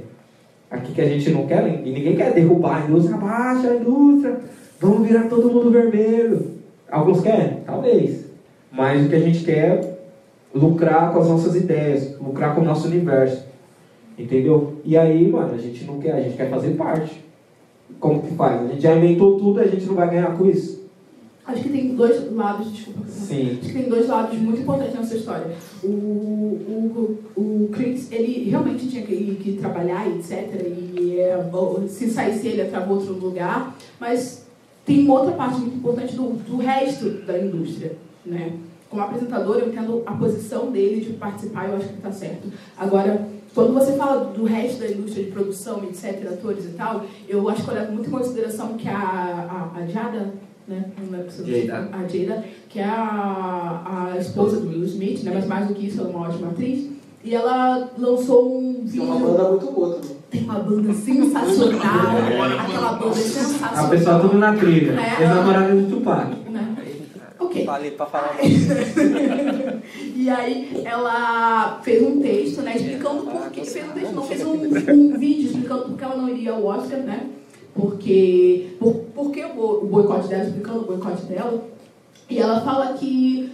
Aqui que a gente não quer, e ninguém quer derrubar a indústria, baixa a indústria, vamos virar todo mundo vermelho. Alguns querem? Talvez. Mas o que a gente quer é lucrar com as nossas ideias, lucrar com o nosso universo. Entendeu? E aí, mano, a gente não quer, a gente quer fazer parte. Como que faz? A gente já inventou tudo a gente não vai ganhar com isso. Acho que tem dois lados, desculpa. Sim. Acho que tem dois lados muito importantes nessa história. O, o, o Chris, ele realmente tinha que, que trabalhar, etc. E é, se saísse ele, ia para outro lugar. Mas tem uma outra parte muito importante do, do resto da indústria, né? Como apresentador, eu entendo a posição dele de participar, eu acho que está certo. Agora, quando você fala do resto da indústria de produção, etc., atores e tal, eu acho que eu levo muito em consideração que a, a, a Jada né? Jada. A Jada, que é a, a esposa do Will Smith, né? Mas mais do que isso, ela é uma ótima atriz. E ela lançou um vídeo. Tem uma banda muito boa também. Tem uma banda sensacional. aquela banda é sensacional. A pessoa tudo na trilha. Né? Ex-namorada do Tupac. Né? Ok. Falei pra falar. e aí ela fez um texto, né? Explicando por que. Fez um texto, não, fez um, um vídeo explicando por que ela não iria ao Oscar, né? Porque, por, o boicote dela, explicando o boicote dela, e ela fala que,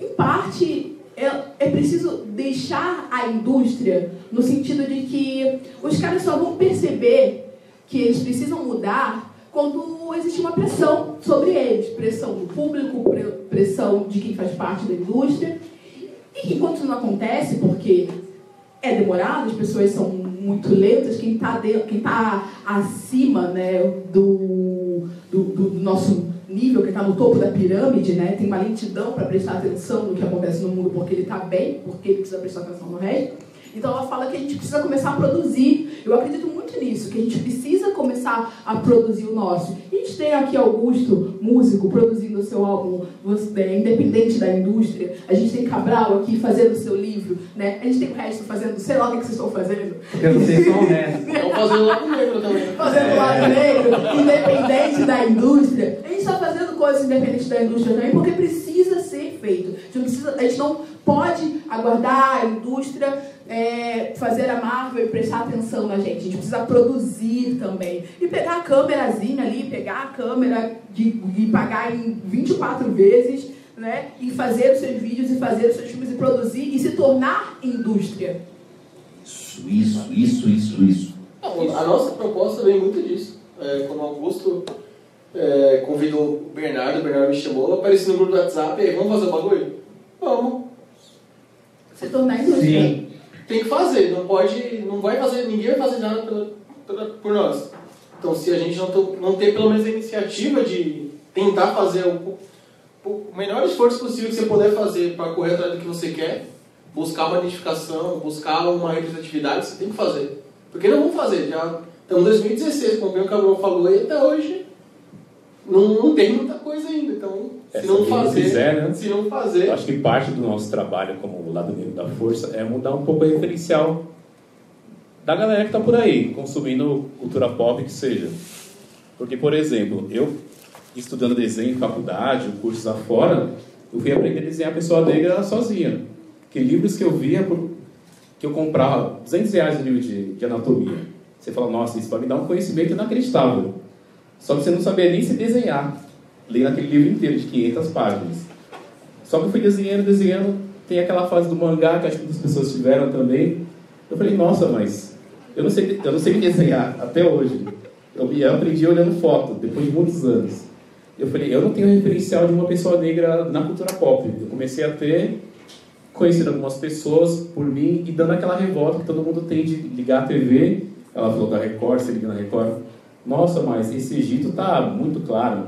em parte, é, é preciso deixar a indústria no sentido de que os caras só vão perceber que eles precisam mudar quando existe uma pressão sobre eles, pressão do público, pressão de quem faz parte da indústria, e que enquanto isso não acontece, porque é demorado, as pessoas são muito lentas, quem está tá acima né, do, do, do nosso nível, que está no topo da pirâmide, né, tem uma lentidão para prestar atenção no que acontece no mundo porque ele está bem, porque ele precisa prestar atenção no resto. Então ela fala que a gente precisa começar a produzir. Eu acredito muito nisso, que a gente precisa começar a produzir o nosso. E a gente tem aqui Augusto, músico, produzindo o seu álbum, é, independente da indústria. A gente tem Cabral aqui fazendo o seu livro. Né? A gente tem o resto fazendo, sei lá o que vocês estão fazendo. Eu não sei só o resto. Estão fazendo o lado negro também. Fazendo o lado negro, independente da indústria. A gente está fazendo coisas independentes da indústria também, porque precisa ser feito. A gente, precisa, a gente não pode aguardar a indústria é, fazer a Marvel e prestar atenção na gente. A gente precisa produzir também. E pegar a câmerazinha ali, pegar a câmera de, e pagar em 24 vezes, né? E fazer os seus vídeos e fazer os seus filmes e produzir e se tornar indústria. Isso, isso, isso, isso, isso. Não, a nossa proposta vem muito disso. É, quando o Augusto é, convidou o Bernardo, o Bernardo me chamou, apareci no grupo do WhatsApp, e aí, vamos fazer o bagulho? Vamos. Se tornar indústria. Sim tem que fazer, não pode, não vai fazer, ninguém vai fazer nada pela, pela, por nós. Então, se a gente não, não ter pelo menos a iniciativa de tentar fazer o, o melhor esforço possível que você puder fazer para correr atrás do que você quer, buscar uma identificação, buscar uma representatividade, você tem que fazer. Porque não vamos fazer, já estamos em 2016, como o Cabral falou, e até hoje não, não tem muita coisa ainda. Então, se não fazer, quiser, né? se não fazer. Acho que parte do nosso trabalho como lado negro da força é mudar um pouco o referencial da galera que está por aí, consumindo cultura pop que seja. Porque, por exemplo, eu estudando desenho em faculdade, cursos afora, eu fui aprender a desenhar pessoa negra sozinha. Que livros que eu via, que eu comprava 200 reais no livro de, de anatomia. Você fala, nossa, isso vai me dar um conhecimento inacreditável. Só que você não sabia nem se desenhar lendo aquele livro inteiro de 500 páginas. Só que eu fui desenhando, desenhando, tem aquela fase do mangá que acho que muitas pessoas tiveram também. Eu falei, nossa, mas eu não sei, eu não sei me desenhar até hoje. Eu, eu aprendi olhando foto, depois de muitos anos. Eu falei, eu não tenho referencial de uma pessoa negra na cultura pop. Eu comecei a ter, conhecendo algumas pessoas por mim e dando aquela revolta que todo mundo tem de ligar a TV Ela falou da Record, se liga na Record. Nossa, mas esse Egito tá muito claro.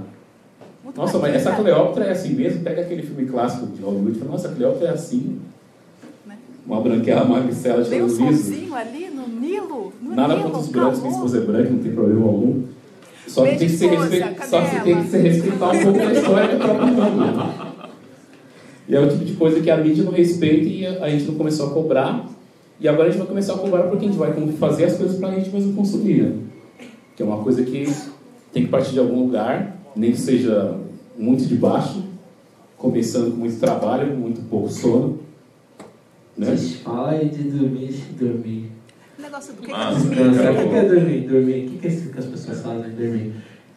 Nossa, mas essa Cleópatra é assim mesmo? Pega aquele filme clássico de Hollywood e fala, nossa, a Cleópatra é assim. Uma branquela magricela de olho liso. ali no Nilo. No Nada Nilo, contra os brancos, minha esposa é branca, não tem problema algum. Só que tem que, se esposa, respe- só que tem que se respeitar um pouco da história do próprio mundo. E é o tipo de coisa que a mídia não respeita e a a gente não começou a cobrar. E agora a gente vai começar a cobrar porque a gente vai fazer as coisas para a gente mesmo consumir, né? Que é uma coisa que tem que partir de algum lugar, nem que seja muito de baixo, começando com muito trabalho, muito pouco sono. Né? Fala de dormir, dormir. O negócio do que, que é Ah, dormir? O que é dormir? Dormir. O que é isso que as pessoas fazem dormir?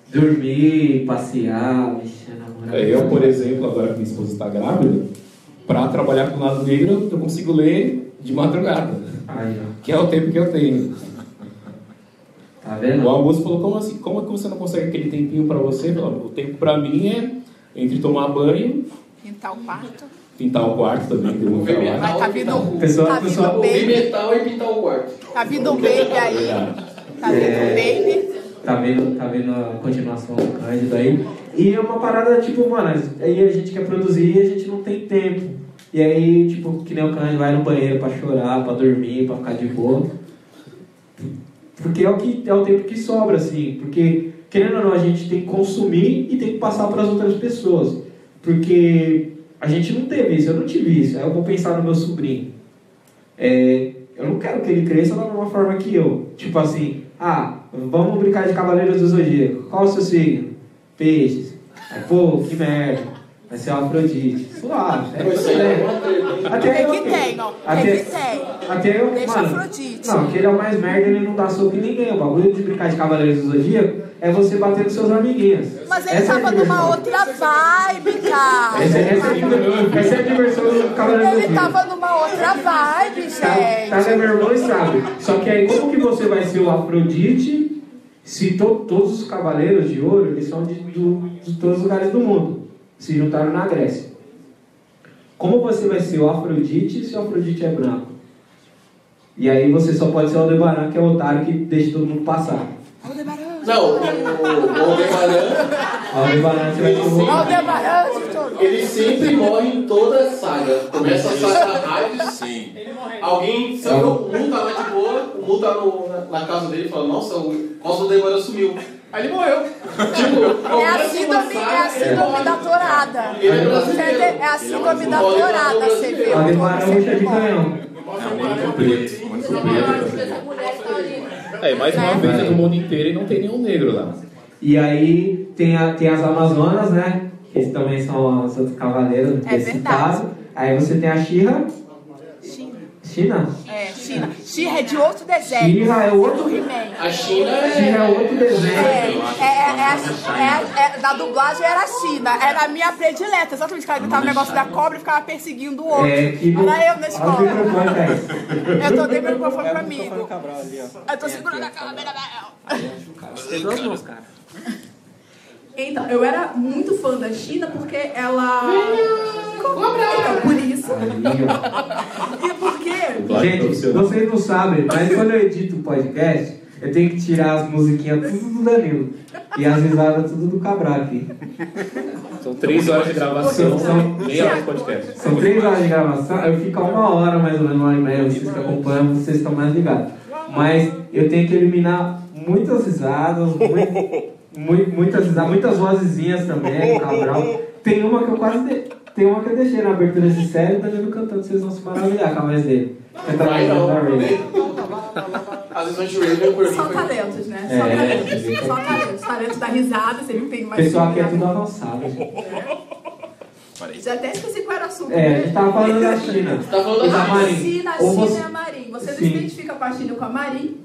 Dormir, passear, mexer na namorada. É, Eu, por exemplo, agora que minha esposa está grávida, para trabalhar com o lado negro, eu consigo ler de madrugada, Aí, ó. que é o tempo que eu tenho. Tá vendo? O Augusto falou, como assim? Como é que você não consegue aquele tempinho para você? O tempo para mim é entre tomar banho, Pintar o quarto. pintar o quarto também, tem um Ver Vai tá vindo, Pessoal- tá pessoal- metal e pintar o quarto. Tá vindo um baby aí. Verdade. Tá vindo É. baby. Tá vendo, tá vendo a continuação do Cândido aí? E é uma parada, tipo, mano, aí a gente quer produzir e a gente não tem tempo. E aí, tipo, que nem o Cândido vai no banheiro pra chorar, pra dormir, pra ficar de boa. Porque é o, que, é o tempo que sobra, assim. Porque, querendo ou não, a gente tem que consumir e tem que passar para as outras pessoas. Porque a gente não teve isso, eu não tive isso. Aí eu vou pensar no meu sobrinho. É, eu não quero que ele cresça da mesma forma que eu. Tipo assim, ah, vamos brincar de Cavaleiros do Zodíaco. Qual o seu signo? Peixes. Aí, pô, que merda. Vai ser uma Afrodite. Suave. É, é, treta, hein? Até eu- que tem, ó. Até, Tem que tem. até eu, Deixa mano, Afrodite. Não, que ele é o mais merda, ele não dá soco em ninguém. O bagulho de brincar de Cavaleiros do Zodíaco é você bater nos seus amiguinhos. Mas ele Essa é tava diversão. numa outra vibe, cara. Essa, essa, é- essa é a diversão do Cavaleiros do Ele Zodíaco. tava numa outra vibe, Tá, tá gente. vendo, meu irmão e sabe. Só que aí, como que você vai ser o Afrodite se to- todos os cavaleiros de ouro eles são de, do- de todos os lugares do mundo? Se juntaram na Grécia. Como você vai ser o Afrodite se o Afrodite é branco? E aí você só pode ser o Aldebaran, que é o otário que deixa todo mundo passar. Não, o, Aldebaran, Aldebaran você vai ser o Aldebaran. Ele sempre morre em toda a saga. Começa a saga Hades, sim. Alguém, sabe, o Mu tá lá de boa, o Mu tá no- na, na casa dele e fala, nossa, o do Aldebaran sumiu. Aí ele morreu. Tipo, É a síndrome, é a síndrome da tourada. Ele é brasileiro. É a síndrome da Ele é tourada, você. O Aldebaran é o de canhão. É o único preto, o único preto. Essa mulher tá. É, mais uma vez é do mundo inteiro e não tem nenhum negro lá. E aí tem, a, tem as Amazonas, né? Que eles também são as outras cavaleiras É desse verdade. caso. Aí você tem a Xirra. China. China? É, China. China é de outro desenho. Xirra é outro. Do He-Man. A China é... Xirra é outro É, desenho. é, é, é, é, da dublagem era a China, era a minha predileta. Exatamente, que ela gritava o negócio da cobra e ficava perseguindo o outro. É, que Era eu na escola. Eu tô dando o microfone pra mim. Eu tô segurando a câmera. Tem duas mãos, cara. Então, eu era muito fã da China porque ela. Então, por isso. E porque. Gente, vocês não sabem, mas quando eu edito o podcast, eu tenho que tirar as musiquinhas tudo do Danilo. E as risadas tudo do Cabral aqui. São três horas de gravação, São- meia hora de podcast. São três horas de gravação, eu fico a uma hora mais ou menos, uma hora e meia, vocês que acompanham, vocês estão mais ligados. Mas eu tenho que eliminar muitas risadas, muito, mu- muitas risadas, muitas vozezinhas também, Cabral. Tem uma que eu quase de- tem uma que eu deixei na abertura de série, o Danilo cantando, vocês vão se maravilhar com a voz dele. Cantando a Vai voz não. da Ray. As visões de Raven por mim. Só talentos, né? É, Só é, talentos. Só talentos. Talentos da risada, sempre tem O mais. pessoal aqui é tudo avançado. gente. Já até esqueci qual era o assunto. É, a né? gente tava falando da China. Tá falando da. China, Ou China você- e a Marin. Você não identifica com a China com a Marin,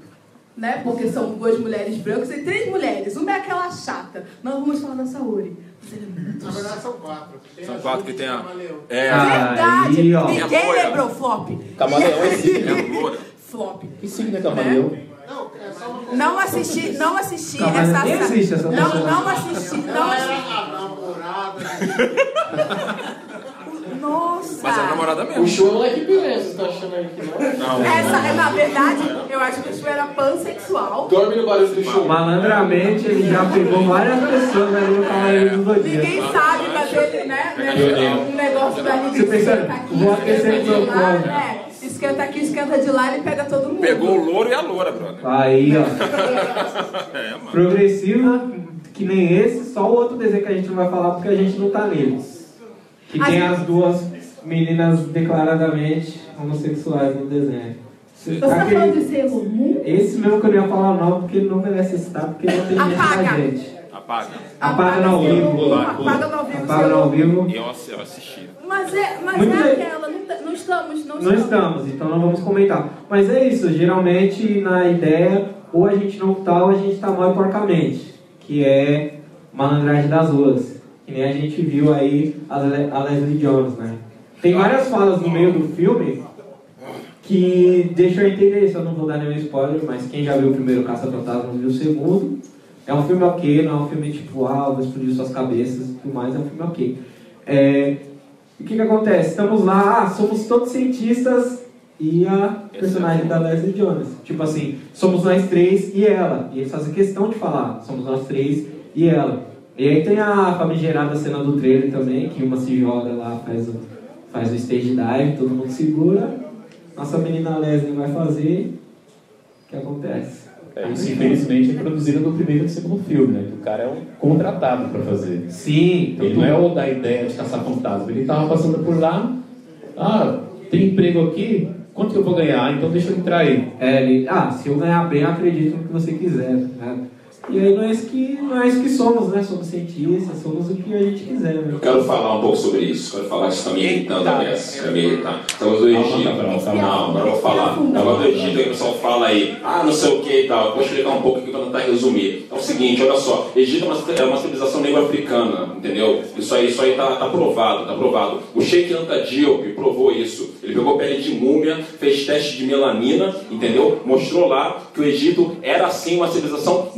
né? Porque são duas mulheres brancas e três mulheres. Uma é aquela chata. Nós vamos falar da Saori. É Na verdade são quatro. Tem São a quatro que tem a- Camaleão. É, Verdade! Aí, ó. Ninguém Apoia. lembrou flop. Camaleão é signo. é. Flop. Que signo é camaleão? Não, é só uma Não assisti, não assisti Calma, essa nem existe essa Não, não assisti, não Ela assisti. era a namorada. Nossa! Mas é namorada mesmo. O show é moleque piranha, vocês estão achando aí que não? Essa, é, na verdade, eu acho que o show era pansexual. Dorme no barulho do show. Malandramente, ele já pegou várias pessoas ali no Cavaleiro do Zodíaco. Ninguém sabe, mas ele, né? né, Um negócio da gente Você pensa, vou aquecer esquenta meu corpo. né? Esquenta aqui, esquenta de lá, ele pega todo mundo. Pegou o louro e a loura, brother. Aí, ó. É, mano. Progressivo, que nem esse, só o outro desenho que a gente não vai falar porque a gente não tá neles. Que A tem as duas meninas declaradamente homossexuais no desenho. Você tá Aquele- falando de Sailor Moon? Esse mesmo que eu não ia falar o nome, porque ele não merece estar, porque não tem gente Apaga. na gente. Apaga. Apaga no ao vivo. Apaga no ao vivo. Apaga no ao vivo. E eu, ass- eu assisti. Mas é, mas Muito é aquela, não, tá- não estamos, não, Não estamos, então não vamos comentar. Mas é isso, geralmente na ideia, ou a gente não tá, ou a gente tá mal e porcamente. Que é malandragem das ruas. Que nem a gente viu aí a Le- a Leslie Jones, né? Tem várias falas no meio do filme que deixam eu entender isso. Eu não vou dar nenhum spoiler, mas quem já viu o primeiro Caça Fantasmas viu o segundo. É um filme ok, não é um filme tipo, ah, vou explodir suas cabeças e tudo mais, é um filme ok. É, o que que acontece? Estamos lá, ah, somos todos cientistas e a personagem da Leslie Jones. Tipo assim, somos nós três e ela. E eles fazem questão de falar, somos nós três e ela. E aí tem a famigerada cena do trailer também, que uma se joga lá, faz o, faz o stage dive, todo mundo segura. Nossa menina Leslie vai fazer. O que acontece? É, isso infelizmente é produzido no primeiro e no segundo filme, né? O cara é um contratado para fazer. Sim. Ele não é o da ideia de caçar fantasma. Ele tava passando por lá, ah, tem emprego aqui, quanto que eu vou ganhar? Então deixa eu entrar aí. É, ele, ah, se eu ganhar bem, eu acredito no que você quiser. Né? E aí não é, isso que, não é que somos, né? Somos cientistas, somos o que a gente quiser. Né? Eu quero falar um pouco sobre isso. Quero falar que isso está me irritando, aliás. Está me irritando. Estamos do Egito. Não, agora eu vou falar. Negócio do Egito, aí o pessoal fala aí, ah, não sei o que e tal. Vou explicar um pouco aqui para tentar resumir. É o seguinte, olha só. Egito é uma, é uma civilização negro-africana, entendeu? Isso aí, isso aí tá, tá provado, tá provado. O Sheikh Anta Diop provou isso. Ele pegou pele de múmia, fez teste de melanina, entendeu? Mostrou lá que o Egito era sim uma civilização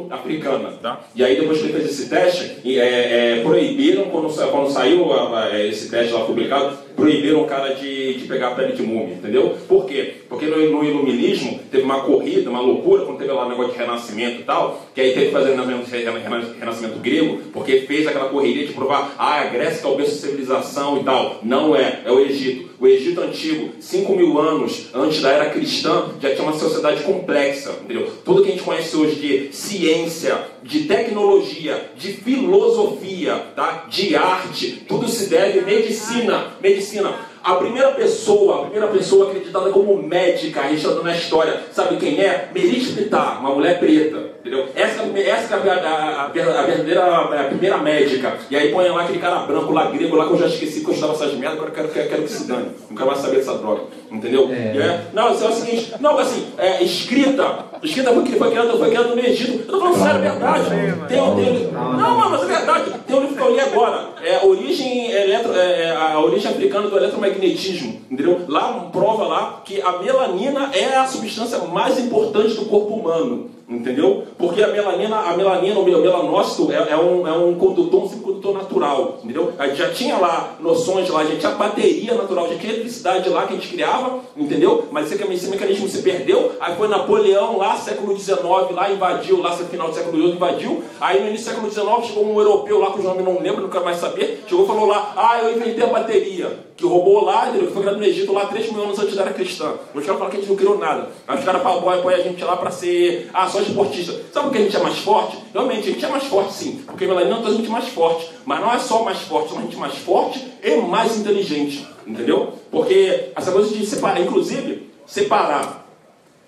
negro-africana, tá? E aí depois que ele fez esse teste, é, é, proibiram quando, quando saiu a- a- esse teste lá publicado, proibiram o cara de, de pegar a pele de múmia, entendeu? Por quê? Porque no, no iluminismo teve uma corrida, uma loucura, quando teve lá o negócio de renascimento e tal, que aí teve que fazer o renascimento, rena- renascimento grego, porque fez aquela correria de provar, ah, a Grécia é o berço civilização e tal. Não é, é o Egito. O Egito antigo, 5 mil anos antes da era cristã, já tinha uma sociedade complexa, entendeu? Tudo que a gente conhece hoje de ciência, de tecnologia, de filosofia, tá? de arte, tudo se deve medicina. Medicina. A primeira pessoa, a primeira pessoa acreditada como médica registrada na história, sabe quem é? Merit Pitar, uma mulher preta. Entendeu? Essa, essa é a, a, a, verdadeira a primeira médica. E aí põe lá aquele cara branco lá, grego lá, que eu já esqueci que eu estudava essas merdas, agora quero, quero, quero que se dane. Não quero mais saber dessa droga. Entendeu? É. É- não, isso é o seguinte, não, assim, é, escrita. Escrita foi, foi, criada, foi criada no Egito. Eu tô falando sério, é verdade. Tem, tem, não, mano, mas é verdade. Tem um livro que eu li agora. É origem, eletro, é, é, a origem africana do eletromagnetismo. Entendeu? Lá prova lá que a melanina é a substância mais importante do corpo humano. Entendeu? Porque a melanina, a melanina, o melanócito é, é um, é um condutor, um natural. Entendeu? A gente já tinha lá noções lá, a gente tinha bateria natural, já tinha eletricidade lá que a gente criava, entendeu? Mas esse, esse mecanismo se perdeu, aí foi Napoleão lá, século XIX, lá invadiu, lá no final do século XVIII invadiu, aí no início do século XIX chegou um europeu lá, cujo nome não lembro, não quero mais saber, chegou e falou lá, ah, eu inventei a bateria, que roubou lá, entendeu? que foi criado no Egito lá 3 mil anos antes da era cristã. Os caras falam que a gente não criou nada. Aí os caras põem a gente lá para ser, ah, só esportista. Sabe por que a gente é mais forte? Realmente, a gente é mais forte sim, porque melanina torna a gente mais forte. Mas não é só mais forte, somos a gente mais forte e mais inteligente. Entendeu? Porque essa coisa de separar, inclusive, separar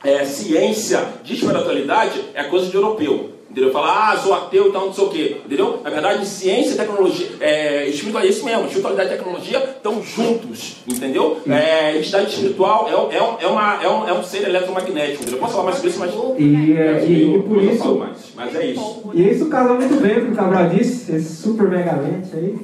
é, ciência de espiritualidade é coisa de europeu. Entendeu? Falar, ah, sou ateu e tal, não sei o quê. Entendeu? Na verdade, ciência e tecnologia, é, espiritualidade, é isso mesmo, espiritualidade e tecnologia estão juntos. Entendeu? É, entidade espiritual é, é, um, é, uma, é, um, é um ser eletromagnético. Entendeu? Eu posso falar mais sobre isso, mas. E, é, e, e por eu isso. mais. Mas é isso. E isso casa muito bem com o que o Cabral disse, esse super megamente aí,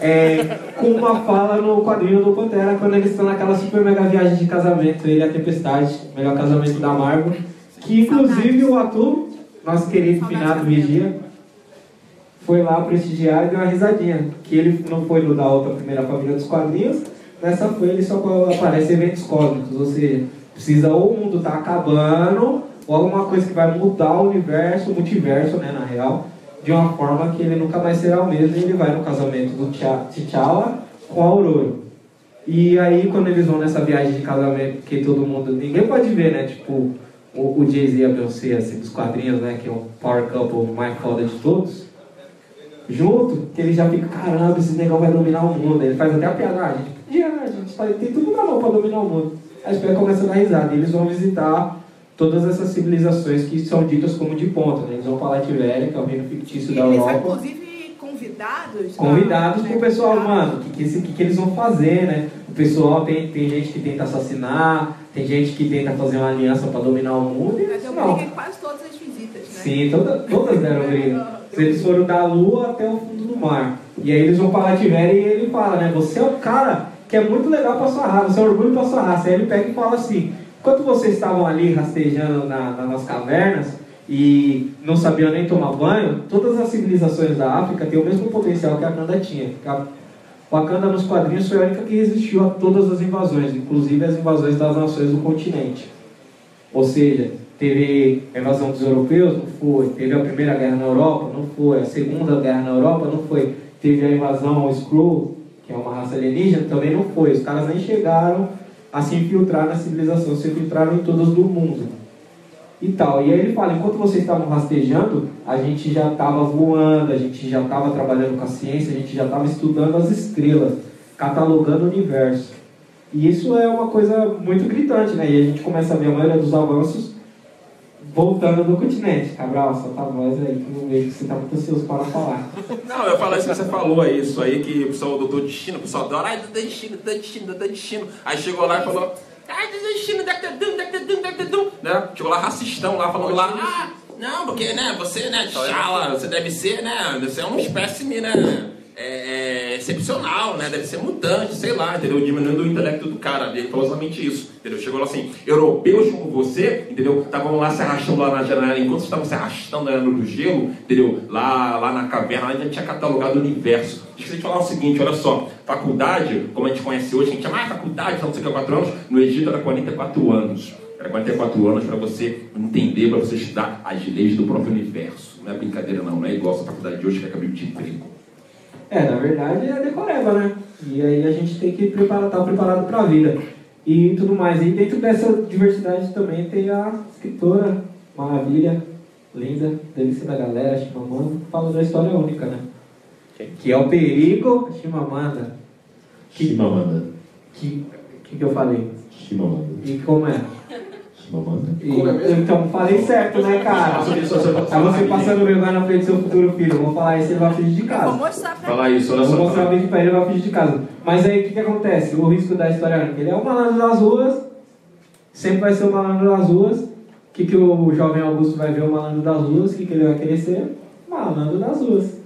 é, com uma fala no quadrinho do Pantera, quando eles estão naquela super mega viagem de casamento, ele e a Tempestade, melhor casamento da Marvel, que inclusive o ator, nosso querido finado Vigia, foi lá prestigiar e deu uma risadinha, que ele não foi no da outra primeira família dos quadrinhos, nessa folha ele só aparece eventos cósmicos, ou seja, precisa ou o mundo tá acabando, ou alguma coisa que vai mudar o universo, o multiverso, né, na real, de uma forma que ele nunca mais será o mesmo e ele vai no casamento do T'Challa com a Aurora. E aí, quando eles vão nessa viagem de casamento, que todo mundo. Ninguém pode ver, né? Tipo, o, o Jay-Z e a Beyoncé, assim, dos quadrinhos, né? Que é o power couple mais foda de todos. Junto, que ele já fica, caramba, esse negão vai dominar o mundo. Ele faz até a piada, ah, a gente podia? A gente tá, tem tudo na mão pra dominar o mundo. Aí os começa a dar risada. E eles vão visitar todas essas civilizações que são ditas como de ponta, né? Eles vão para Lativéria, que é o reino fictício e da Europa. inclusive, convidados? Convidados para o pessoal, mano, o que, que, que, eles vão fazer, né? O pessoal tem, tem gente que tenta assassinar, tem gente que tenta fazer uma aliança para dominar o mundo. Mas eu não. em quase todas as visitas, né? Sim, toda, todas deram briga. Eles foram da lua até o fundo do mar. E aí eles vão para Lativéria e ele fala, né? Você é o cara que é muito legal para sua raça, você é orgulho para sua raça. Aí ele pega e fala assim: enquanto vocês estavam ali rastejando na, nas cavernas, e não sabiam nem tomar banho, todas as civilizações da África têm o mesmo potencial que a Wakanda tinha. A Wakanda nos quadrinhos foi a única que resistiu a todas as invasões, inclusive as invasões das nações do continente. Ou seja, teve a invasão dos europeus? Não foi. Teve a Primeira Guerra na Europa? Não foi. A Segunda Guerra na Europa? Não foi. Teve a invasão ao Skrull, que é uma raça alienígena? Também não foi. Os caras nem chegaram a se infiltrar na civilização, se infiltraram em todas do mundo e tal. E aí ele fala, enquanto vocês estavam rastejando, a gente já estava voando, a gente já estava trabalhando com a ciência, a gente já estava estudando as estrelas, catalogando o universo. E isso é uma coisa muito gritante, né? E a gente começa a ver a maioria dos avanços voltando do continente. Cabral, solta a voz aí, que eu vejo que você está muito ansioso para falar. Não, eu falo isso que você falou aí, isso aí que o pessoal, o doutor destino, o pessoal adora, ai, doutor destino, doutor destino, doutor destino. Aí chegou lá e falou, ai, doutor destino, né? Chegou lá racistão lá, falando lá, ah, não, porque, né, você, né, chala, você deve ser, né, você é um espécime, né, é, é, excepcional, né, deve ser mutante, sei lá, entendeu? Diminuindo o intelecto do cara, ele isso, entendeu? Chegou lá assim, europeus como você, entendeu? Estavam lá se arrastando lá na janela, enquanto estavam se arrastando na do gelo, entendeu? Lá, lá na caverna, ainda tinha catalogado o universo. Eu te falar o seguinte, olha só, faculdade, como a gente conhece hoje, a gente chama ah, faculdade, não sei o que, 4 anos, no Egito era 44 anos. Era 44 anos para você entender, para você estudar as leis do próprio universo. Não é brincadeira não, não é igual essa faculdade de hoje que é de emprego. É, na verdade é decoreba, né? E aí a gente tem que preparar, estar tá preparado para a vida. E tudo mais. E dentro dessa diversidade também tem a escritora maravilha, linda, delícia da galera, Chimamanda, fala da história única, né? Que é o perigo Chimamanda. Que, Chimamanda. Que, que que eu falei? Chimamanda. E como é? E, então, falei certo, né, cara? Aí você passando vergonha na frente do seu futuro filho. Vou falar isso, ele vai fugir de casa. Vou mostrar pra Fala isso, olha só. Vou mostrar o vídeo pra ele, ele vai fugir de casa. Mas aí, o que, que acontece? O risco da história ele é o malandro das ruas, sempre vai ser o malandro das ruas. O que, que o jovem Augusto vai ver o malandro das ruas? O que, que ele vai querer ser? Malandro das ruas.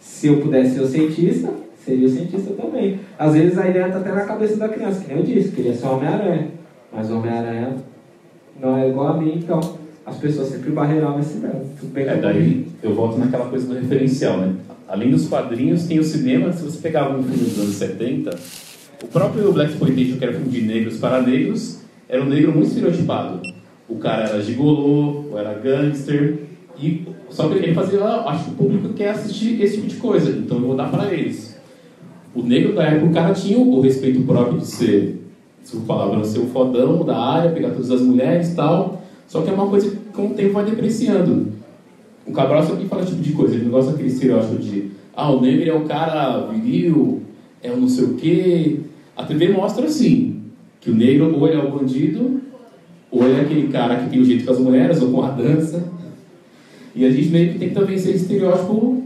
Se eu pudesse ser o cientista, seria o cientista também. Às vezes a ideia está até na cabeça da criança, que nem eu disse, queria ser Homem-Aranha. Mas o Homem-Aranha não é igual a mim, então as pessoas sempre barreiravam esse bem é, daí eu volto naquela coisa do referencial, né? Além dos quadrinhos, tem o cinema. Se você pegar um filme dos anos 70, o próprio Black Exploitation, que era filme de negros para negros, era um negro muito estereotipado. O cara era gigolô, ou era gangster, e só que ele fazia, ah, acho que o público quer assistir esse tipo de coisa, então eu vou dar para eles. O negro da época, o cara tinha o respeito próprio de ser se o palavra ser o fodão da área, pegar todas as mulheres e tal. Só que é uma coisa que com o tempo vai depreciando. O Cabral sempre fala esse tipo de coisa, ele não gosta daquele estereótipo de ah, o negro é o cara viril, é o não sei o quê. A TV mostra assim, que o negro ou ele é o bandido, ou ele é aquele cara que tem o jeito com as mulheres, ou com a dança. E a gente meio que tenta vencer esse estereótipo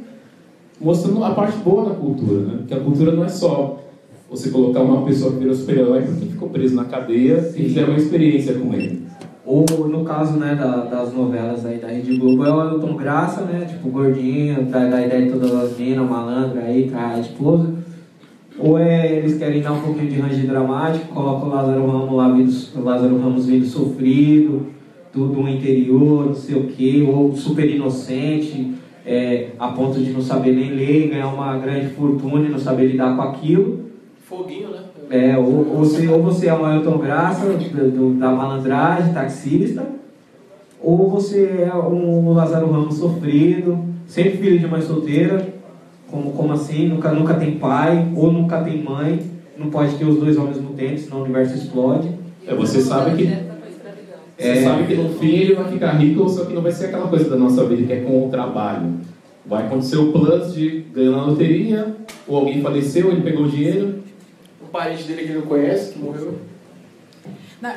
mostrando a parte boa da cultura, né? Porque a cultura não é só você colocar uma pessoa que virou super-herói porque ficou preso na cadeia Sim. e fizer uma experiência com ele. Ou no caso né, da, das novelas aí da Rede Globo, é o Elton Graça, né? Tipo, gordinho, traz a ideia de todas as minas, malandro aí, traz a esposa. Ou é eles querem dar um pouquinho de range dramático, colocam o Lázaro Ramos lá, vindo, Lázaro Ramos vindo sofrido, do, do interior, não sei o quê, ou super inocente, é, a ponto de não saber nem ler, ganhar uma grande fortuna e não saber lidar com aquilo. Foguinho, né? É, ou, ou, você, ou você é o Ailton Graça, do, do, da malandragem, taxista, ou você é um Lázaro Ramos sofrido, sempre filho de mãe solteira, como, como assim? Nunca, nunca tem pai, ou nunca tem mãe, não pode ter os dois ao mesmo tempo, senão o universo explode. É, você sabe que. Você é... sabe que no fim ele vai ficar rico, só que não vai ser aquela coisa da nossa vida que é com o trabalho. Vai acontecer o plus de ganhar na loteria, ou alguém faleceu, ele pegou o dinheiro. Parente dele que ele não conhece, que morreu.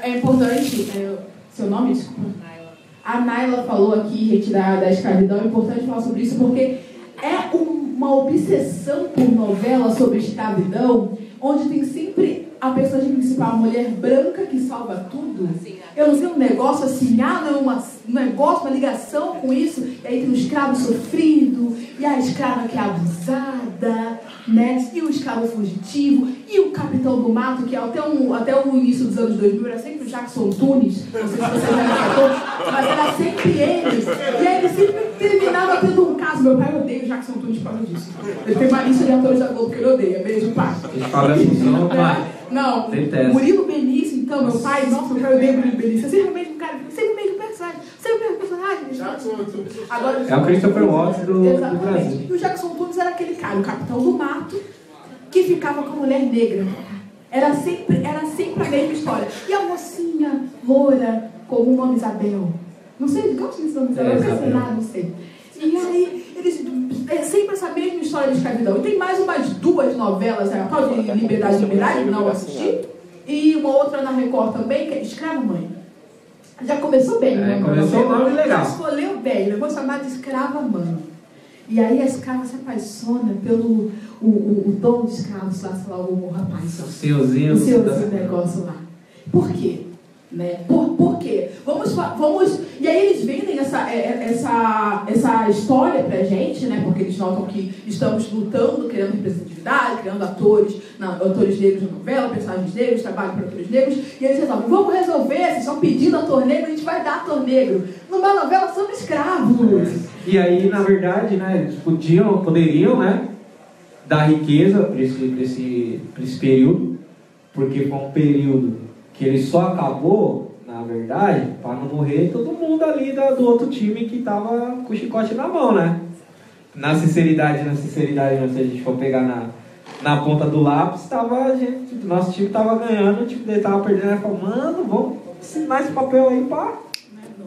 É importante, é, seu nome, desculpa. A Naila falou aqui, retirar da escravidão, é importante falar sobre isso porque é uma obsessão por novela sobre escravidão, onde tem sempre a personagem principal, a mulher branca que salva tudo. Eu não sei, um negócio assim, ah, não, uma, um negócio, uma ligação com isso, e aí tem o escravo sofrido, e a escrava que é abusada, né? E o escravo fugitivo, e o capitão do mato, que até, um, até o início dos anos 2000 era sempre o Jackson Tunis, não sei se você já notou, mas era sempre ele. E aí ele sempre terminava tendo um caso. Meu pai odeia o Jackson Tunis por causa disso. Ele tem uma lista de atores da Globo que ele odeia. Beijo, pai. Fala assim, não, pai. Não, Murilo Benício, então, meu pai, nossa, meu pai odeia o Murilo Benício. Sempre o mesmo cara, sempre o mesmo personagem, sempre o mesmo Agora, é o Christopher Watts do, do Brasil. E o Jackson Tunis era aquele cara, o capitão do mato, que ficava com a mulher negra. Era sempre, era sempre a mesma história. E a mocinha loura com o nome Isabel. Não sei, gosto desse nome Isabel, é, não sei nada, não sei. E aí, eles, é sempre essa mesma história de escravidão. E tem mais umas duas novelas, né? a tal de Liberdade, Liberdade, não assisti. E uma outra na Record também, que é Escravo Mãe. Já começou bem, né? É, começou o nome legal. Já escolheu bem, eu vou chamar de Escrava Mãe. E aí a escrava se apaixona pelo o, o, o dono de escravos lá, sei lá, o rapaz. O senhorzinho. O senhorzinho negócio lá. Por quê? Né? Por, por quê? Vamos, vamos. E aí eles vendem essa, é, é, essa, essa história pra gente, né? Porque eles notam que estamos lutando, criando representatividade, criando atores, na, atores negros na novela, personagens negros, trabalho para atores negros, e eles resolvem, vamos resolver, vocês estão pedindo ator negro, a gente vai dar ator negro. Numa novela sobre escravos. E aí, na verdade, né, eles podiam, poderiam, né? Dar riqueza para esse, esse, esse período, porque foi um período que ele só acabou, na verdade, para não morrer todo mundo ali do outro time que tava com o chicote na mão, né? Na sinceridade, na sinceridade, né, se a gente for pegar na, na ponta do lápis, tava, a gente, nosso time tava ganhando, o time dele tava perdendo, ele falou, mano, vamos assinar esse papel aí para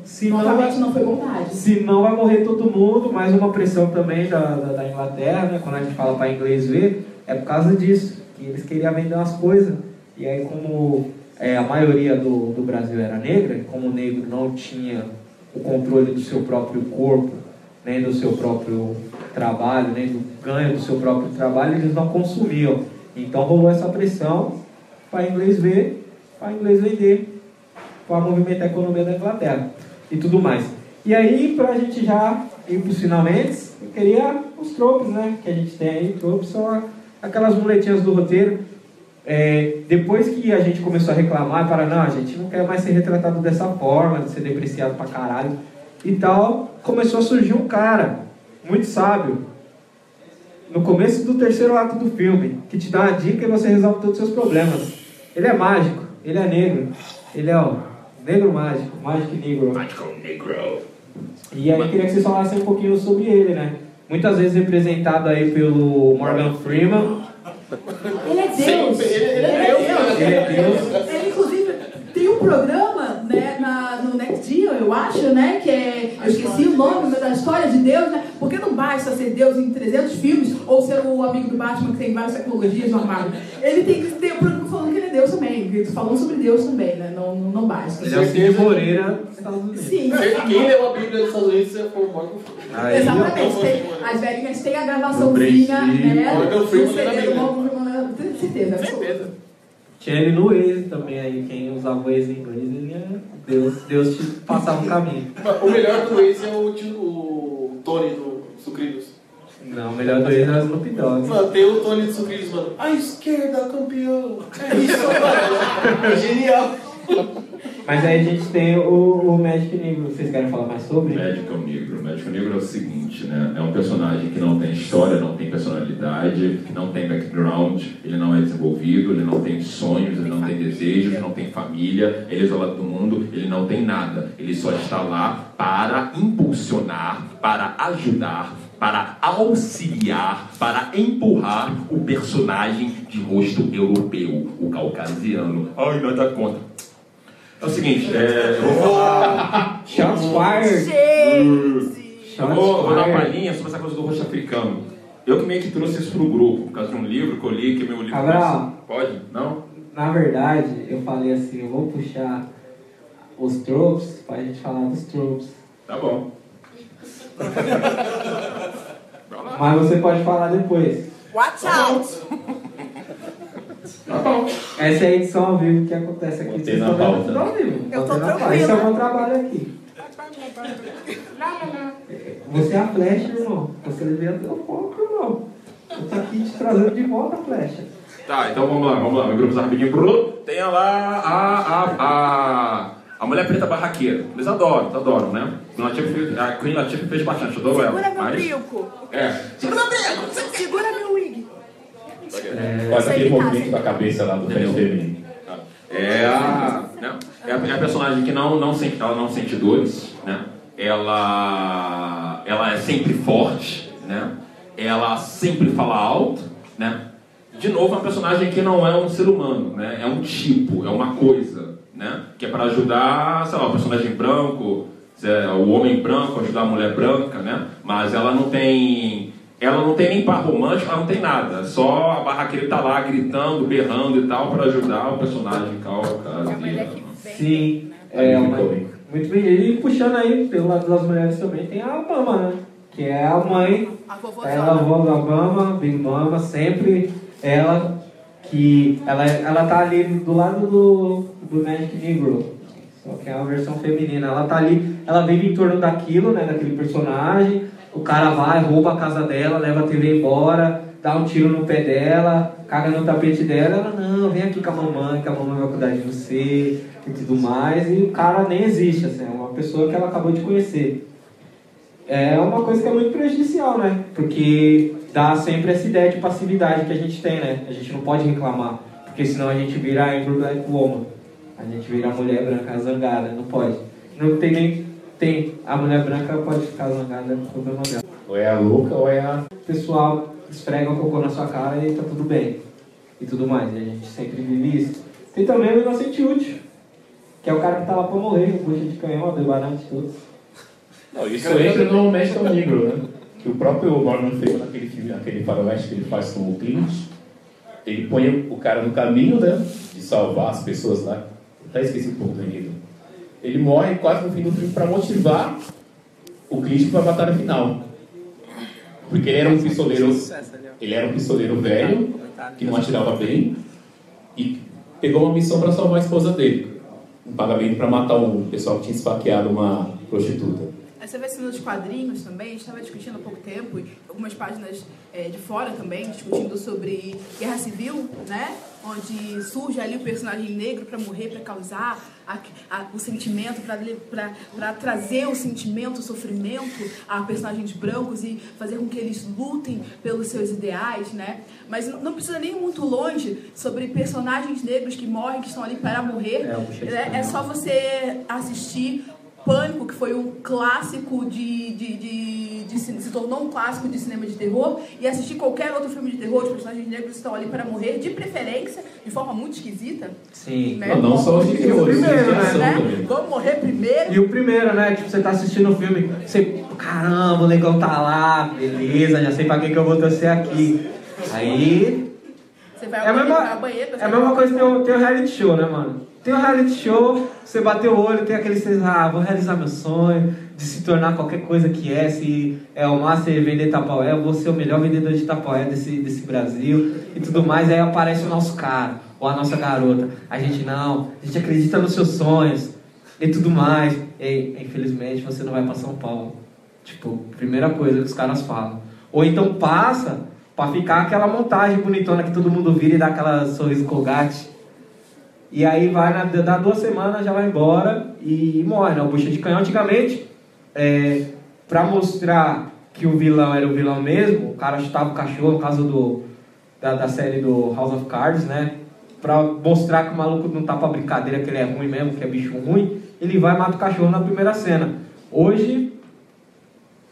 se não, não foi vontade. Se não vai morrer todo mundo, mais uma pressão também da, da, da Inglaterra, né? Quando a gente fala para inglês ver, é por causa disso, que eles queriam vender umas coisas. E aí como é, a maioria do, do Brasil era negra, e como o negro não tinha o controle do seu próprio corpo, nem do seu próprio trabalho, nem do ganho do seu próprio trabalho, eles não consumiam. Então rolou essa pressão para inglês ver, para inglês vender, para movimentar a economia da Inglaterra e tudo mais. E aí, para a gente já ir para os finalmente, eu queria os tropes, né? Que a gente tem aí, tropes são aquelas muletinhas do roteiro é, depois que a gente começou a reclamar, para não, a gente não quer mais ser retratado dessa forma, de ser depreciado pra caralho e tal, começou a surgir um cara muito sábio no começo do terceiro ato do filme, que te dá uma dica e você resolve todos os seus problemas. Ele é mágico, ele é negro, ele é o negro mágico, mágico negro. Mágico negro. E aí eu queria que vocês falassem um pouquinho sobre ele, né? Muitas vezes representado aí pelo Morgan Freeman, ele é Deus. Ele, ele, é Deus. Ele é Deus. Ele, inclusive, tem um programa né, na, no Next Geo, eu acho, né? Que é. Eu esqueci o nome, mas a história de Deus, né? Porque não basta ser Deus em 300 filmes ou ser o amigo do Batman que tem várias tecnologias no armário. Ele tem que ter programa falando que ele é Deus também. Falando sobre Deus também, né? Não, não basta. Ele é o Cid Moreira dos Estados Unidos. Sim. Quem leu a Bíblia dos Estados Unidos é o Morgan Freeman. Exatamente. Tem, as velhinhas têm a gravaçãozinha, né? Morgan Freeman tenho certeza. certeza. Tinha ele no Waze também aí, quem usava o Waze em inglês, ele é Deus, Deus te passava um caminho. O melhor do Waze é o, o Tony do Sucrilhos. Não, o melhor do Waze é o Snoop Dogg. Mano, tem o Tony do Sucrilhos, mano. A esquerda, campeão. É isso, mano. É genial. Mas aí a gente tem o, o Médico Negro. Vocês querem falar mais sobre? Médico Negro. Médico Negro é o seguinte né? É um personagem que não tem história, não tem personalidade, que não tem background, ele não é desenvolvido, ele não tem sonhos, ele não tem desejos, não tem família, ele é isolado do mundo, ele não tem nada. Ele só está lá para impulsionar, para ajudar, para auxiliar, para empurrar o personagem de rosto europeu, o caucasiano. Ai, nada contra. É o seguinte, é, eu vou falar. Shots fired! Eu vou, vou dar uma palhinha sobre essa coisa do rosto africano. Eu que meio que trouxe isso pro grupo, por causa de um livro que eu li, que é meu livro. Cabral. Pode? Não? Na verdade, eu falei assim, eu vou puxar os tropes pra gente falar dos tropes. Tá bom. Mas você pode falar depois. Watch out! Tá bom. Essa é a edição ao vivo que acontece aqui. Vocês na estão vendo pauta. tudo ao vivo. Eu tô tranquila. Esse é o meu trabalho aqui. Você é a flecha, irmão. Você levanta o foco, irmão. Eu tô aqui te trazendo de volta a flecha. Tá, então vamos lá, vamos lá. Meu grupo rapidinho. Tem lá a, a, a, a mulher preta barraqueira. Eles adoram, adoram, né? A Queen Latifah fez bastante, eu adoro Segura ela. meu Mas, brinco! é. Segura meu brinco! Segura meu wig! Faz Sei aquele que movimento da cabeça lá do pé. É a, né? é a, é a personagem que não, não, sente, ela não sente dores, né? Ela, ela é sempre forte, né? Ela sempre fala alto, né? De novo, é uma personagem que não é um ser humano, né? É um tipo, é uma coisa, né? Que é para ajudar, sei lá, o personagem branco, é, o homem branco, ajudar a mulher branca, né? Mas ela não tem ela não tem nem par romântico, ela não tem nada. Só a barraqueira tá lá gritando, berrando e tal para ajudar o personagem caucasiano. Sim. É, uma, muito bem. E puxando aí, pelo lado das mulheres também, tem a Obama, né? Que é a mãe, A ela, a vovózona. avó da Obama, Big Mama, sempre ela que ela, ela tá ali do lado do, do Magic Negro. Só que é uma versão feminina. Ela tá ali, ela vive em torno daquilo, né? Daquele personagem. O cara vai, rouba a casa dela, leva a TV embora, dá um tiro no pé dela, caga no tapete dela. Ela, não, vem aqui com a mamãe, que a mamãe vai cuidar de você e tudo mais. E o cara nem existe, assim, é uma pessoa que ela acabou de conhecer. É uma coisa que é muito prejudicial, né? Porque dá sempre essa ideia de passividade que a gente tem, né? A gente não pode reclamar, porque senão a gente vira a Amber Black Woman. A gente vira a mulher branca zangada, não pode. Não tem nem. Tem. A mulher branca pode ficar zangada com o problema dela. Ou é a louca ou é a. O pessoal esfrega o cocô na sua cara e tá tudo bem. E tudo mais. E a gente sempre vive isso. Tem também o inocente útil, que é o cara que tá lá pra morrer, o bucha de canhão, a debarante todos. Não, isso entra no México Negro, né? Que o próprio Morgan Freeman, naquele filme, naquele faroeste que ele faz com o Clint, ele põe o cara no caminho, né? De salvar as pessoas lá. Até esqueci um pouco do. Ele morre quase no fim do filme para motivar o Clint para a batalha final. Porque ele era um pistoleiro, ele era um pistoleiro velho, que não atirava bem, e pegou uma missão para salvar a esposa dele. Um pagamento para matar um pessoal que tinha esfaqueado uma prostituta. Você vê assim nos quadrinhos também, estava discutindo há pouco tempo, algumas páginas é, de fora também, discutindo sobre guerra civil, né? Onde surge ali o personagem negro para morrer, para causar a- a- o sentimento, para trazer o sentimento, o sofrimento a personagens brancos e fazer com que eles lutem pelos seus ideais, né? Mas não precisa nem ir muito longe sobre personagens negros que morrem, que estão ali para morrer. É, de É, só você assistir Pânico, que foi um clássico de, de, de, de se tornou um clássico de cinema de terror, e assistir qualquer outro filme de terror, os personagens negros estão ali para morrer, de preferência, de forma muito esquisita. Sim. Né? Não, não só os de o terror, primeiro, né? Né? Vamos morrer primeiro. E o primeiro, né? Tipo, você tá assistindo o filme, você, caramba, o negão tá lá, beleza, já sei pra que que eu vou torcer aqui. Aí. Você vai É a mesma, banheiro, é a mesma coisa que o, tem o reality show, né, mano? Tem o reality show, você bateu o olho, tem aquele ah, vou realizar meu sonho de se tornar qualquer coisa que é, se é o Master vender tapaué, eu vou ser o melhor vendedor de tapaué desse, desse Brasil e tudo mais, aí aparece o nosso cara, ou a nossa garota. A gente não, a gente acredita nos seus sonhos e tudo mais. E, infelizmente você não vai pra São Paulo. Tipo, primeira coisa que os caras falam. Ou então passa pra ficar aquela montagem bonitona que todo mundo vira e dá aquela sorriso colgate. E aí vai, na, dá duas semanas, já vai embora e morre, né? O bucha de canhão antigamente, é, pra mostrar que o vilão era o vilão mesmo, o cara chutava o cachorro, no caso do, da, da série do House of Cards, né? Pra mostrar que o maluco não tá pra brincadeira, que ele é ruim mesmo, que é bicho ruim, ele vai e mata o cachorro na primeira cena. Hoje,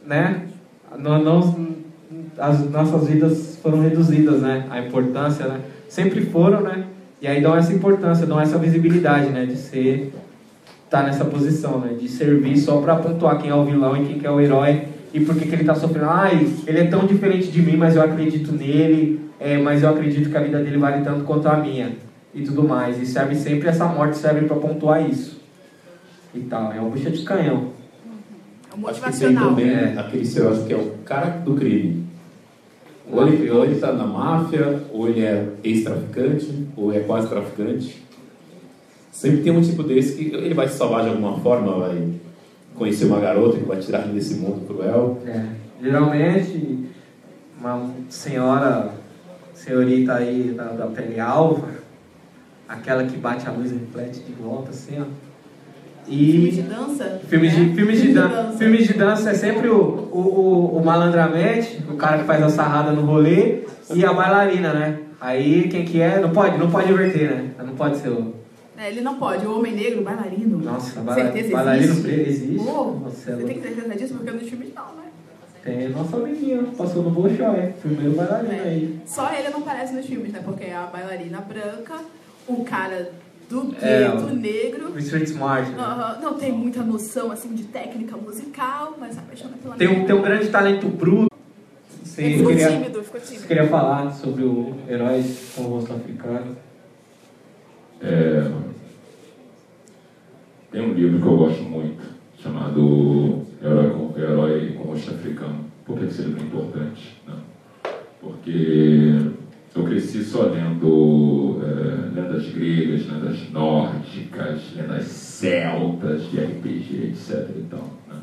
né? Nós, nós, as nossas vidas foram reduzidas, né? A importância, né? Sempre foram, né? E aí dão essa importância, dão essa visibilidade, né? De ser, tá nessa posição, né? De servir só para pontuar quem é o vilão e quem é o herói e por que, que ele está sofrendo. Ai, ele é tão diferente de mim, mas eu acredito nele, é, mas eu acredito que a vida dele vale tanto quanto a minha e tudo mais. E serve sempre essa morte serve para pontuar isso e tal. É uma bucha de canhão. É Acho que tem também é. aquele estereótipo que é o cara do crime. Ou ele, ou ele tá na máfia, ou ele é ex-traficante, ou é quase traficante. Sempre tem um tipo desse que ele vai se salvar de alguma forma, vai conhecer uma garota que vai tirar ele desse mundo cruel. É. Geralmente, uma senhora, senhorita aí da, da pele alva, aquela que bate a luz e reflete de volta, assim, ó e filmes de dança? Filmes de, filmes de, dan dança. filmes de dança é sempre o, o, o, o malandramente, o cara que faz a sarrada no rolê, e a bailarina, né? Aí quem que é? Não pode, não pode inverter, né? Não pode ser o. É, ele não pode. O homem negro, bailarino. Nossa, baila certeza bailarino existe. existe. Pô, você tem que ter certeza disso porque nos filmes não, né? Tem nossa amiguinha, passou no Bolshoi, primeiro bailarino é. aí. Só ele não aparece nos filmes, né? Porque é a bailarina branca, o cara do gueto é, negro. O Street Smart. Né? Uh, não tem muita noção assim de técnica musical, mas apaixona pela tem um, tem um grande talento bruto. Você ficou queria, tímido, ficou tímido. Você queria falar sobre o herói com o rosto africano? É, tem um livro que eu gosto muito, chamado Herói com, Herói com Rosto Africano. Por que esse livro é importante? Não. Porque eu cresci só lendo é, lendas gregas, lendas nórdicas, lendas celtas de RPG, etc. E, tal, né?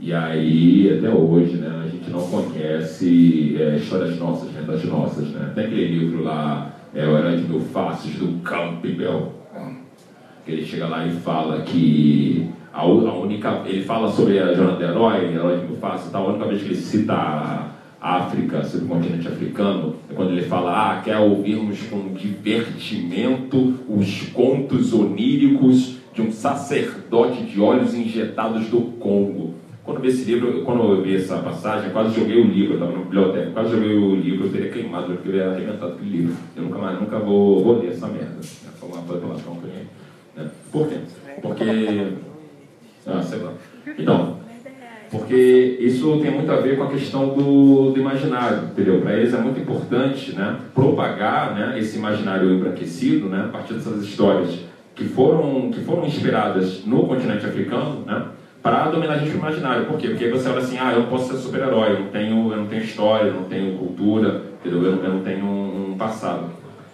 e aí, até hoje, né, a gente não conhece é, histórias nossas, lendas nossas. Né? Tem aquele livro lá, é, O Herói de Mil Faces, do Campbell, que ele chega lá e fala que a, única. Ele fala sobre a jornada do herói, herói de Mil Faces, tal, a única vez que ele cita África, sobre o continente africano, é quando ele fala, ah, quer ouvirmos com divertimento os contos oníricos de um sacerdote de olhos injetados do Congo. Quando eu vi esse livro, quando eu vi essa passagem, eu quase joguei o livro, eu estava na biblioteca, quase joguei o livro, eu teria queimado, eu ia arrebentado aquele livro. Eu nunca mais, nunca vou, vou ler essa merda. Foi uma revelação que eu né? Por quê? Porque... Ah, sei lá. Então, porque isso tem muito a ver com a questão do, do imaginário, entendeu? Para eles é muito importante né, propagar né, esse imaginário embranquecido né, a partir dessas histórias que foram, que foram inspiradas no continente africano né, para dominar a gente o imaginário. Por quê? Porque você olha assim, ah, eu não posso ser super-herói, eu, não tenho, eu não tenho história, eu não tenho cultura, entendeu? Eu, eu não tenho um, um passado.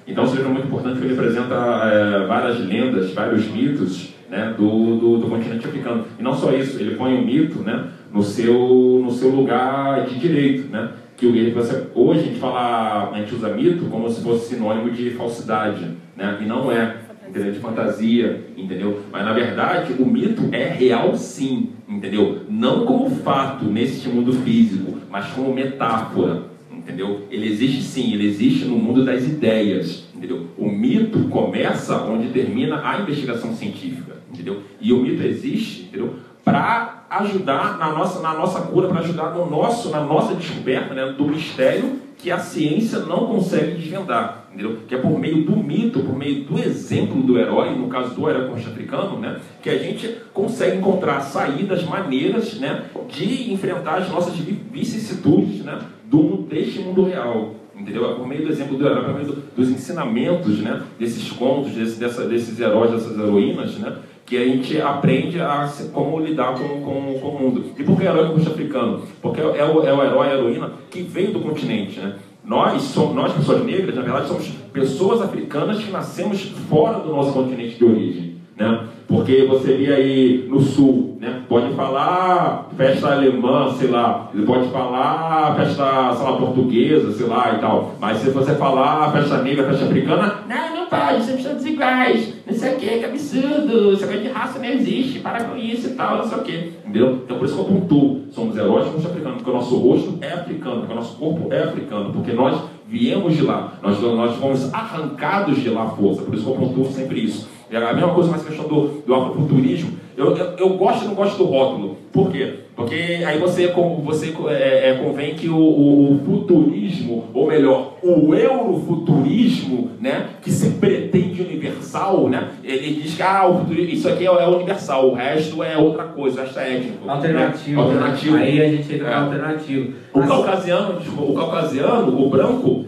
Então, esse livro é muito importante porque ele apresenta é, várias lendas, vários mitos né, do, do, do, continente africano. E não só isso, ele põe o mito né, no, seu, no seu lugar de direito. Né? Que você, hoje a gente fala, a gente usa mito como se fosse sinônimo de falsidade, né? e não é, entendeu? de fantasia, entendeu? Mas na verdade o mito é real sim, entendeu? Não como fato neste mundo físico, mas como metáfora, entendeu? Ele existe sim, ele existe no mundo das ideias, entendeu? O mito começa onde termina a investigação científica, entendeu? E o mito existe, entendeu? Para ajudar na nossa, na nossa cura, para ajudar no nosso, na nossa descoberta né, do mistério que a ciência não consegue desvendar, entendeu? Que é por meio do mito, por meio do exemplo do herói, no caso do herói africano, né, que a gente consegue encontrar saídas, maneiras, né, de enfrentar as nossas vicissitudes, né, do deste mundo real, entendeu? É por meio do exemplo do herói, por meio do, dos ensinamentos, né, desses contos, desse, dessa, desses heróis, dessas heroínas, né, que a gente aprende a como lidar com, com, com o mundo. E por que herói no africano? Porque é o, é o herói, a heroína que veio do continente, né? Nós, somos, nós, pessoas negras, na verdade, somos pessoas africanas que nascemos fora do nosso continente de origem, né? Porque você vê aí no sul, né? Pode falar festa alemã, sei lá, pode falar festa, sei lá, portuguesa, sei lá e tal. Mas se você falar festa negra, festa africana, não, não pode, somos todos iguais, não sei o que, que absurdo, essa coisa de raça não existe, para com isso e tal, não sei o que. Entendeu? Então por isso que eu pontuo, somos somos africanos, porque o nosso rosto é africano, porque o nosso corpo é africano, porque nós viemos de lá, nós, nós fomos arrancados de lá à força, por isso que eu pontuo sempre isso. É a mesma coisa com essa questão do, do afrofuturismo. Eu, eu, eu, gosto e não gosto do rótulo. Por quê? Porque aí você, você é, é, convém que o, o, futurismo, ou melhor, o eurofuturismo, né, que se pretende universal, né, ele diz que ah, isso aqui é, é universal, o resto é outra coisa, o resto é étnico. Alternativo. Né? Alternativo. Aí a gente entra é. alternativo. O caucasiano, o caucasiano, o branco,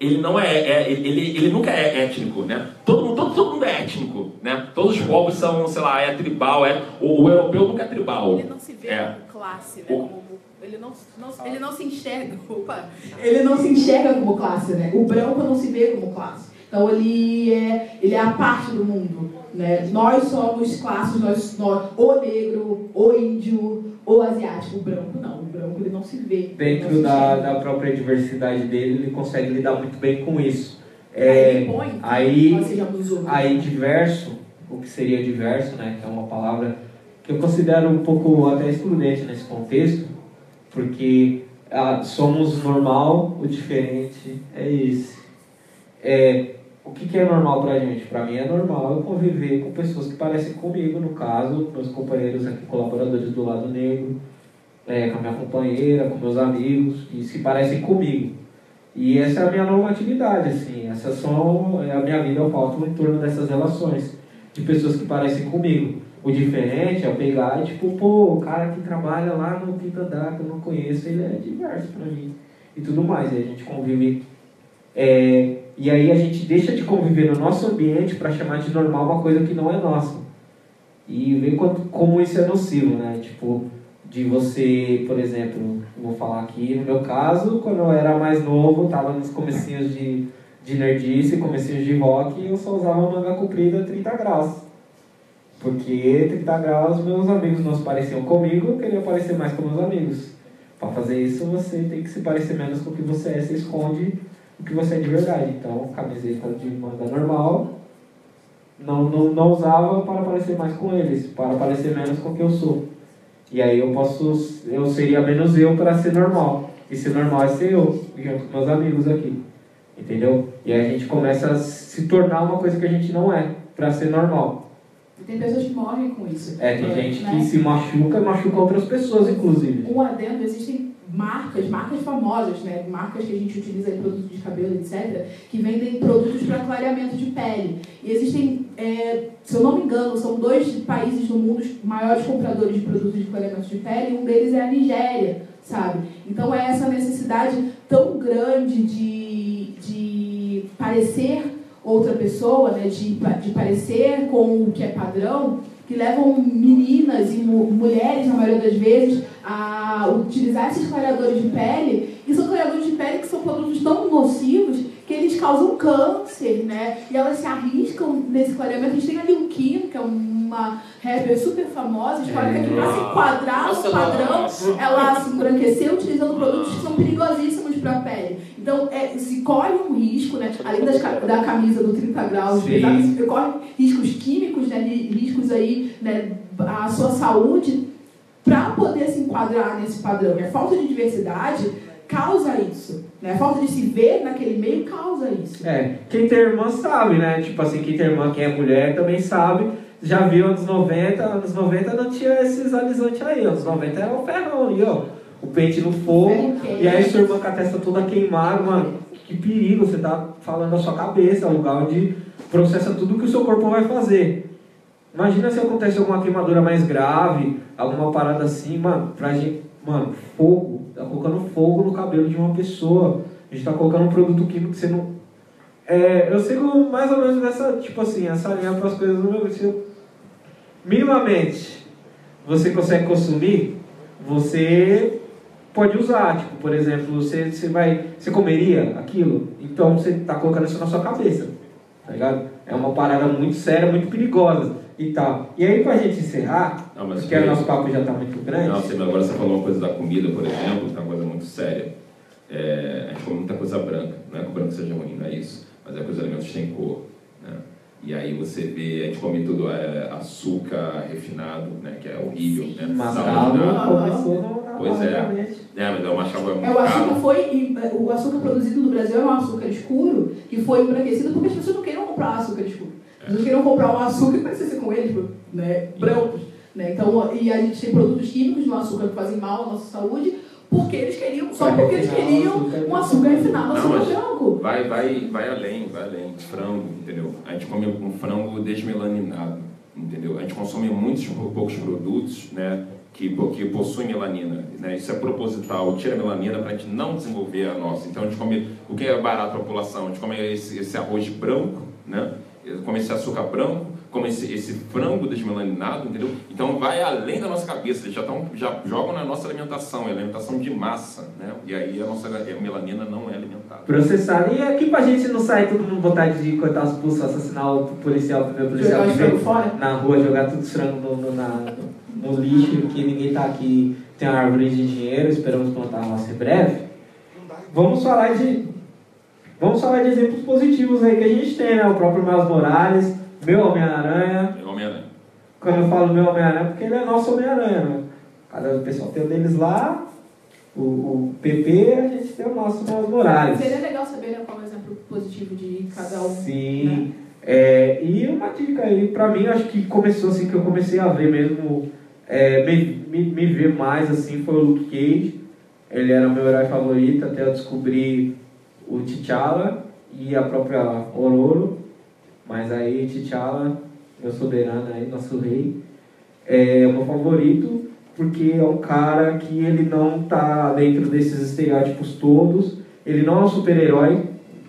ele não é, é, ele, ele nunca é étnico, né? Todo mundo, todo, todo mundo é étnico, né? Todos os povos são, sei lá, é tribal, é o, o europeu nunca é tribal. Ele não se vê é. como classe, né? Como, ele não, não, ele não se enxerga, opa, ele não se enxerga como classe, né? O branco não se vê como classe. Então ele é, ele é a parte do mundo. Né? Nós somos classes, nós, nós, o negro, o índio, o asiático, o branco não. O branco ele não se vê. Dentro se da, da própria diversidade dele, ele consegue lidar muito bem com isso. É, aí, põe, aí, aí diverso, o que seria diverso, né? que é uma palavra que eu considero um pouco até excludente nesse contexto, porque ah, somos normal, o diferente é esse. É, o que, que é normal pra gente? Pra mim é normal eu conviver com pessoas que parecem comigo, no caso, meus companheiros aqui, colaboradores do lado negro, é, com a minha companheira, com meus amigos, que se parecem comigo. E essa é a minha normatividade, assim, essas são é a minha vida, eu pauto em torno dessas relações, de pessoas que parecem comigo. O diferente é pegar e tipo, pô, o cara que trabalha lá no quinto andar que eu não conheço, ele é diverso pra mim. E tudo mais, e a gente convive é, e aí a gente deixa de conviver no nosso ambiente para chamar de normal uma coisa que não é nossa. E quanto, como isso é nocivo, né? Tipo, de você, por exemplo, vou falar aqui, no meu caso, quando eu era mais novo, tava nos comecinhos de, de nerdice, comecinhos de rock, eu só usava manga comprida 30 graus. Porque 30 graus meus amigos não se pareciam comigo, eu queria parecer mais com meus amigos. Para fazer isso, você tem que se parecer menos com o que você é, você esconde o que você é de verdade. Então, camiseta de manga normal, não, não, não usava para parecer mais com eles, para parecer menos com o que eu sou. E aí eu posso, eu seria menos eu para ser normal. E ser normal é ser eu, junto com meus amigos aqui. Entendeu? E aí a gente começa a se tornar uma coisa que a gente não é, para ser normal. E tem pessoas que morrem com isso. É, tem é, gente né? que se machuca e machuca outras pessoas, inclusive. Um adendo, existem marcas, marcas famosas, né? marcas que a gente utiliza em produtos de cabelo, etc., que vendem produtos para clareamento de pele. E existem, é, se eu não me engano, são dois países no mundo os maiores compradores de produtos de clareamento de pele, e um deles é a Nigéria, sabe? Então é essa necessidade tão grande de, de parecer outra pessoa, né? de, de parecer com o que é padrão, que levam meninas e mulheres, na maioria das vezes, a utilizar esses clareadores de pele. E são clareadores de pele que são produtos tão nocivos que eles causam câncer, né? E elas se arriscam nesse clareamento. A gente tem ali o Kim, que é uma rapper super famosa, histórica, que para se enquadrar no padrão, ela se embranqueceu utilizando produtos que são perigosíssimos para a pele. Então, é, se corre um risco, né? Além das, da camisa do 30 graus, se corre riscos químicos, né? Riscos aí, né? A sua saúde, para poder se enquadrar nesse padrão. E a falta de diversidade causa isso. Né? A falta de se ver naquele meio causa isso. É, quem tem irmã sabe, né? Tipo assim, quem tem irmã, quem é mulher também sabe. Já viu anos 90, anos 90 não tinha esses alisantes aí. Anos 90 era o ferrão ali, ó. O pente no fogo. E aí sua irmã com a testa toda queimada, mano. Que perigo, você tá falando da sua cabeça, é o lugar onde processa tudo que o seu corpo vai fazer. Imagina se acontece alguma queimadura mais grave, alguma parada assim, mano, pra gente. Mano, fogo. Tá colocando fogo no cabelo de uma pessoa. A gente tá colocando um produto químico que você não. É, eu sigo mais ou menos nessa, tipo assim, essa linha para as coisas no meu. Minimamente, você consegue consumir, você pode usar. Tipo, por exemplo, você, você vai. Você comeria aquilo? Então você tá colocando isso na sua cabeça. Tá ligado? É uma parada muito séria, muito perigosa e tal. E aí, para a gente encerrar, não, porque o nosso papo já está muito grande. Não, sim, agora você falou uma coisa da comida, por exemplo, que é uma coisa muito séria. É, a gente come muita coisa branca. Não é que o branco seja ruim, não é isso. Mas é que os alimentos têm cor. Né? E aí você vê, a gente come tudo é, açúcar refinado, né? Que é horrível, né? Mascavo começou no Pois é. É, mas é uma chave muito É, o açúcar caro. foi. O açúcar produzido no Brasil é um açúcar escuro que foi embranquecido porque as pessoas não queriam comprar açúcar escuro. As pessoas queriam comprar um açúcar que parecesse com eles, né? Brancos. Né? Então, e a gente tem produtos químicos no açúcar que fazem mal à nossa saúde porque eles queriam, só porque eles queriam um açúcar refinado, açúcar branco. vai, vai, vai além, vai além. Frango, entendeu? A gente come um frango desmelaninado, entendeu? A gente consome muitos poucos produtos, né? Que, que possuem melanina, né? Isso é proposital, tira melanina para a gente não desenvolver a nossa. Então a gente come o que é barato para a população? A gente come esse, esse arroz branco, né? Come esse açúcar branco, come esse, esse frango desmelaninado, entendeu? Então vai além da nossa cabeça, eles já, tão, já jogam na nossa alimentação, é alimentação de massa, né? E aí a nossa a melanina não é alimentada. Processado. E aqui pra gente não sair todo mundo vontade de cortar os pulsos, assassinar o policial, o primeiro policial que veio fora? na rua, jogar tudo os frangos no, no, na- no lixo, que ninguém tá aqui, tem uma árvore de dinheiro, esperamos plantar a nossa em breve. Vamos falar de. Vamos falar de exemplos positivos aí que a gente tem, né? O próprio Miles Morales, meu Homem-Aranha. É Homem-Aranha. Quando eu falo meu Homem-Aranha, é porque ele é nosso Homem-Aranha, né? Cada pessoal tem o deles lá, o, o PP, a gente tem o nosso Miles Morales. Seria legal saber né, qual é o exemplo positivo de cada um. Sim. É, e uma dica aí, pra mim, acho que começou assim, que eu comecei a ver mesmo, é, me, me, me ver mais assim, foi o Luke Cage. Ele era o meu herói favorito até eu descobrir o T'Challa e a própria Ororo. Mas aí T'Challa, meu soberano aí, nosso rei, é o meu favorito porque é um cara que ele não tá dentro desses estereótipos todos. Ele não é um super-herói,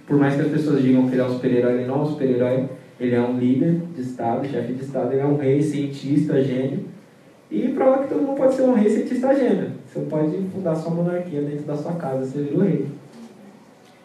por mais que as pessoas digam que ele é um super-herói, ele não é um super-herói. Ele é um líder de Estado, chefe de Estado, ele é um rei, cientista, gênio. E prova que todo mundo pode ser um rei, cientista, gênio. Você pode fundar sua monarquia dentro da sua casa, você vira o rei.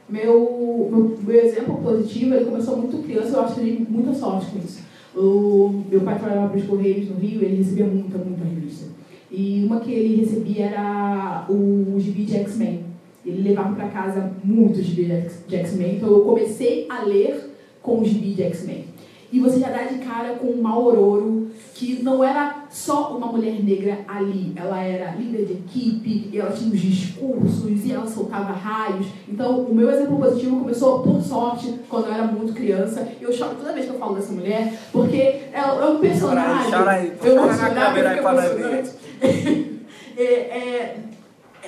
Meu, meu, meu exemplo positivo, ele começou muito criança, eu acho que eu muita sorte com isso. O, meu pai trabalhava para os Correios no Rio, ele recebia muita, muita revista. E uma que ele recebia era o gibi de X-Men. Ele levava para casa muitos gibi de X-Men, então eu comecei a ler com o gibi de X-Men. E você já dá de cara com uma Aurora, que não era só uma mulher negra ali, ela era líder de equipe, e ela tinha os discursos, e ela soltava raios. Então, o meu exemplo positivo começou, por sorte, quando eu era muito criança. Eu choro toda vez que eu falo dessa mulher, porque ela é um personagem. Chora aí, eu chora vou na chorar câmera aí é nós ver. É, é,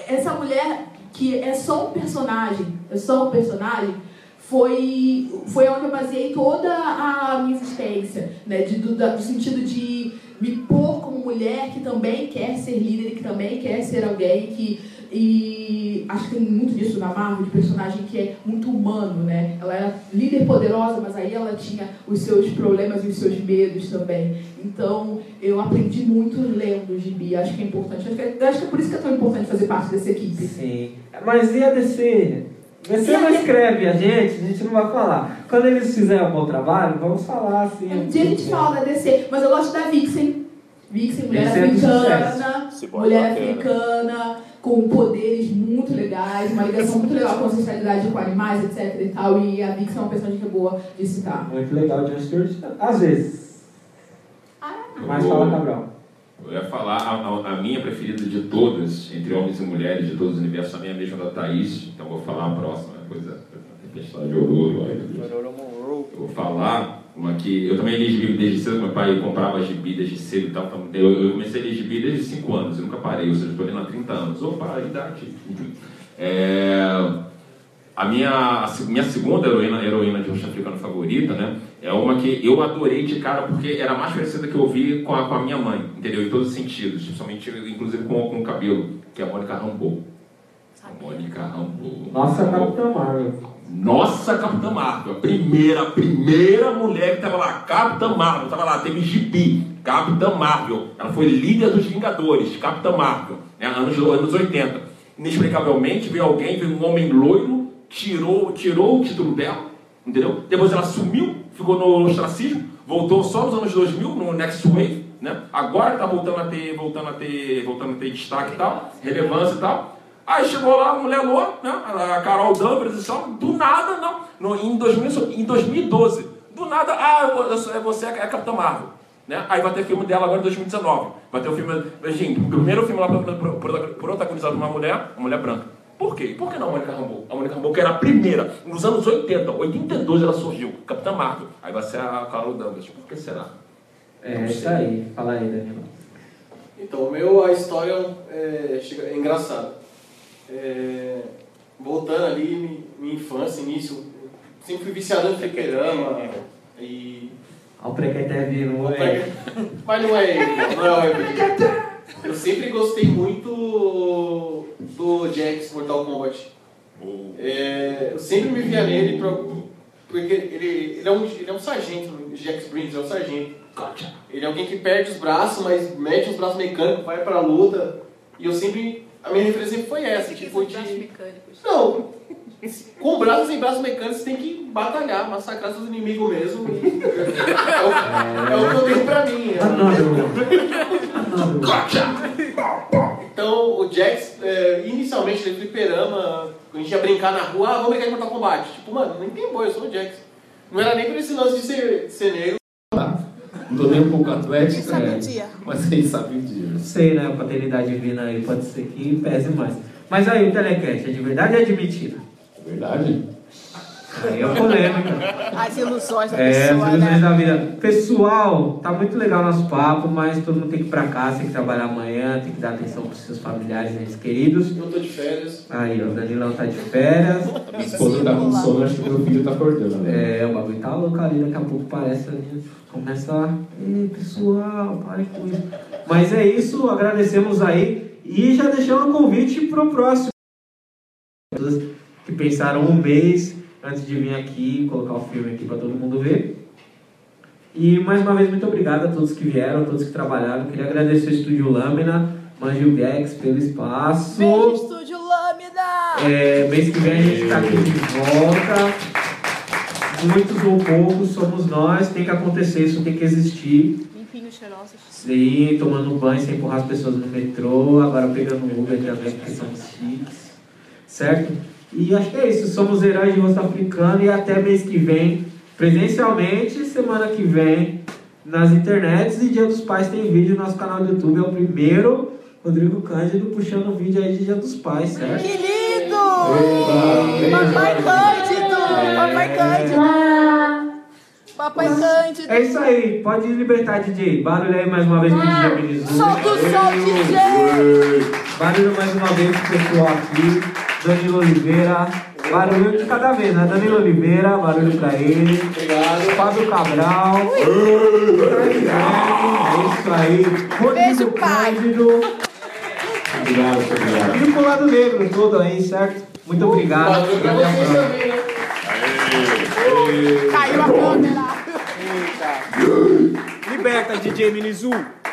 essa mulher que é só um personagem, é só um personagem, foi, foi onde eu baseei toda a minha existência, né? De, do, da- do sentido de me pôr como mulher que também quer ser líder, que também quer ser alguém que. E acho que tem muito disso na Marvel, de personagem que é muito humano, né? Ela era líder poderosa, mas aí ela tinha os seus problemas e os seus medos também. Então, eu aprendi muito lendo o gibi. Acho que é importante. Acho que é, acho que é por isso que é tão importante fazer parte dessa equipe. Sim. Mas e a DC? DC não escreve a gente, a gente não vai falar. Quando eles fizerem um bom trabalho, vamos falar assim. Um dia a gente fala da DC, mas eu gosto da Vixen. Vixen, mulher Vixen é de africana. Cyborg mulher bacana. africana, com poderes muito legais, uma ligação muito legal com a ancestralidade com animais, etc e tal. E a Vixen é uma personagem que é boa de citar. Muito legal, John Stewart. Às vezes. Mas fala, Cabral. Eu ia falar, a, a- minha preferida de todas, entre homens e mulheres de todos os universos, a minha é mesma da Thaís, então vou falar a próxima, coisa, Tempestade de Oruro. Eu vou falar uma que eu também li gibi desde cedo, meu pai comprava gibi desde cedo e tal. então Eu, eu comecei a ler gibi desde 5 anos, eu nunca parei, ou seja, estou lendo há 30 anos. Opa, idade. É, a minha, a minha segunda heroína, heroína de rosto africano favorita, né? É uma que eu adorei de cara porque era a mais parecida que eu vi com a, com a minha mãe, entendeu? Em todos os sentidos, principalmente, inclusive com, com o cabelo, que é a Mônica Rambeau. A Mônica Rambeau. Nossa, Capitã Marvel. Nossa Capitã Marvel, a primeira, a primeira mulher que tava lá, Capitã Marvel, tava lá, teve gibi, Capitã Marvel, ela foi líder dos Vingadores, Capitã Marvel, né, anos, anos 80. Inexplicavelmente veio alguém, veio um homem loiro, tirou, tirou o título dela, entendeu? Depois ela sumiu, ficou no ostracismo, voltou só nos anos 2000, no Next Wave, né? Agora tá voltando a ter, voltando a ter, voltando a ter destaque e tal, relevância e tal. Aí chegou lá a mulher loura, né? a Carol Danvers e tal, do nada, não. No, em, 2000, em 2012. Do nada, ah, eu é você é a Capitã Marvel. Né? Aí vai ter filme dela agora em 2019. Vai ter o filme, assim, o primeiro filme lá pro- pro- pro- protagonizado por uma mulher, uma mulher branca. Por quê? Por que não a Mônica Rambeau? A Mônica Rambeau que era a primeira, nos anos 80, 82 ela surgiu, Capitã Marvel. Aí vai ser a Carol Danvers. Por que será? É isso aí. Fala aí, Danilo. Então, o meu, a história é, é engraçada. É, voltando ali, mi- minha infância, início, sempre fui viciado em fliperama. E. Olha o Prequeté vindo, o moleque. Preque- Mas não é ele, não, é o. Eu sempre gostei muito do Jax Mortal Kombat. É, eu sempre me via nele pra- porque ele, ele, é um, ele é um sargento, o Jax Briggs é um sargento. Ele é alguém que perde os braços, mas mete os braços mecânicos, vai pra luta. E eu sempre. A minha referência sempre foi essa, tipo de. Não, com braços sem braços mecânicos você tem que batalhar, massacrar seus inimigos mesmo. e- é, o, é o que eu tenho pra mim. é. Então, o Jax, é, inicialmente, ele fliperama, a gente ia brincar na rua, ah, vamos brincar de Mortal Kombat. Tipo, mano, nem tem boi, eu sou o Jax. Não era nem por esse lance de ser, de ser negro. Não tô nem um pouco atlético, Sabe né? o dia. mas aí sabe o dia. Não sei, né? A paternidade vindo aí pode ser que pese mais. Mas aí, o telecast, é de verdade ou é de mentira? É verdade? Aí é polêmica. As ilusões da É, as pessoa, ilusões né? da vida. Pessoal, tá muito legal o nosso papo, mas todo mundo tem que ir pra casa, tem que trabalhar amanhã, tem que dar atenção pros seus familiares, entes queridos. Eu tô de férias. Aí, ó, o Danilão tá de férias. Minha esposa tá com sono, acho que meu filho tá acordando. Né? É, o bagulho tá louco ali, daqui a pouco parece ali, começa a. Ei, pessoal, pare com isso. Mas é isso, agradecemos aí e já deixando o convite pro próximo. Que pensaram um mês antes de vir aqui colocar o filme aqui para todo mundo ver. E mais uma vez, muito obrigado a todos que vieram, a todos que trabalharam. Queria agradecer o Estúdio Lâmina, Manjo Bex pelo espaço. Beijo, Estúdio Lâmina! É, mês que vem a gente está aqui de volta. Muitos ou poucos somos nós, tem que acontecer, isso tem que existir. Limpinhos, cheirosos. Sim, tomando banho sem empurrar as pessoas no metrô, agora pegando Uber também, porque somos chiques. Certo? E acho que é isso, somos heróis de rosto africano e até mês que vem, presencialmente, semana que vem, nas internets e Dia dos Pais tem vídeo no nosso canal do YouTube, é o primeiro Rodrigo Cândido puxando vídeo aí de Dia dos Pais, certo? Que lindo! Papai. Cândido! Papai Cândido! Papai Cândido! É isso aí, pode libertar, DJ. Barulho aí mais uma vez pro DJ Amenizu. Solta o som, DJ! Barulho mais uma vez pro pessoal aqui. Danilo Oliveira. Barulho de cada vez, né? Danilo Oliveira, barulho pra ele. Obrigado. Fábio Cabral. É isso aí. Rodrigo Beijo, pai. Cândido. Obrigado, obrigado. E o Colado Negro todo aí, certo? Muito obrigado. Valeu pra vocês também, né? Caiu a câmera! Liberta, DJ Minizu.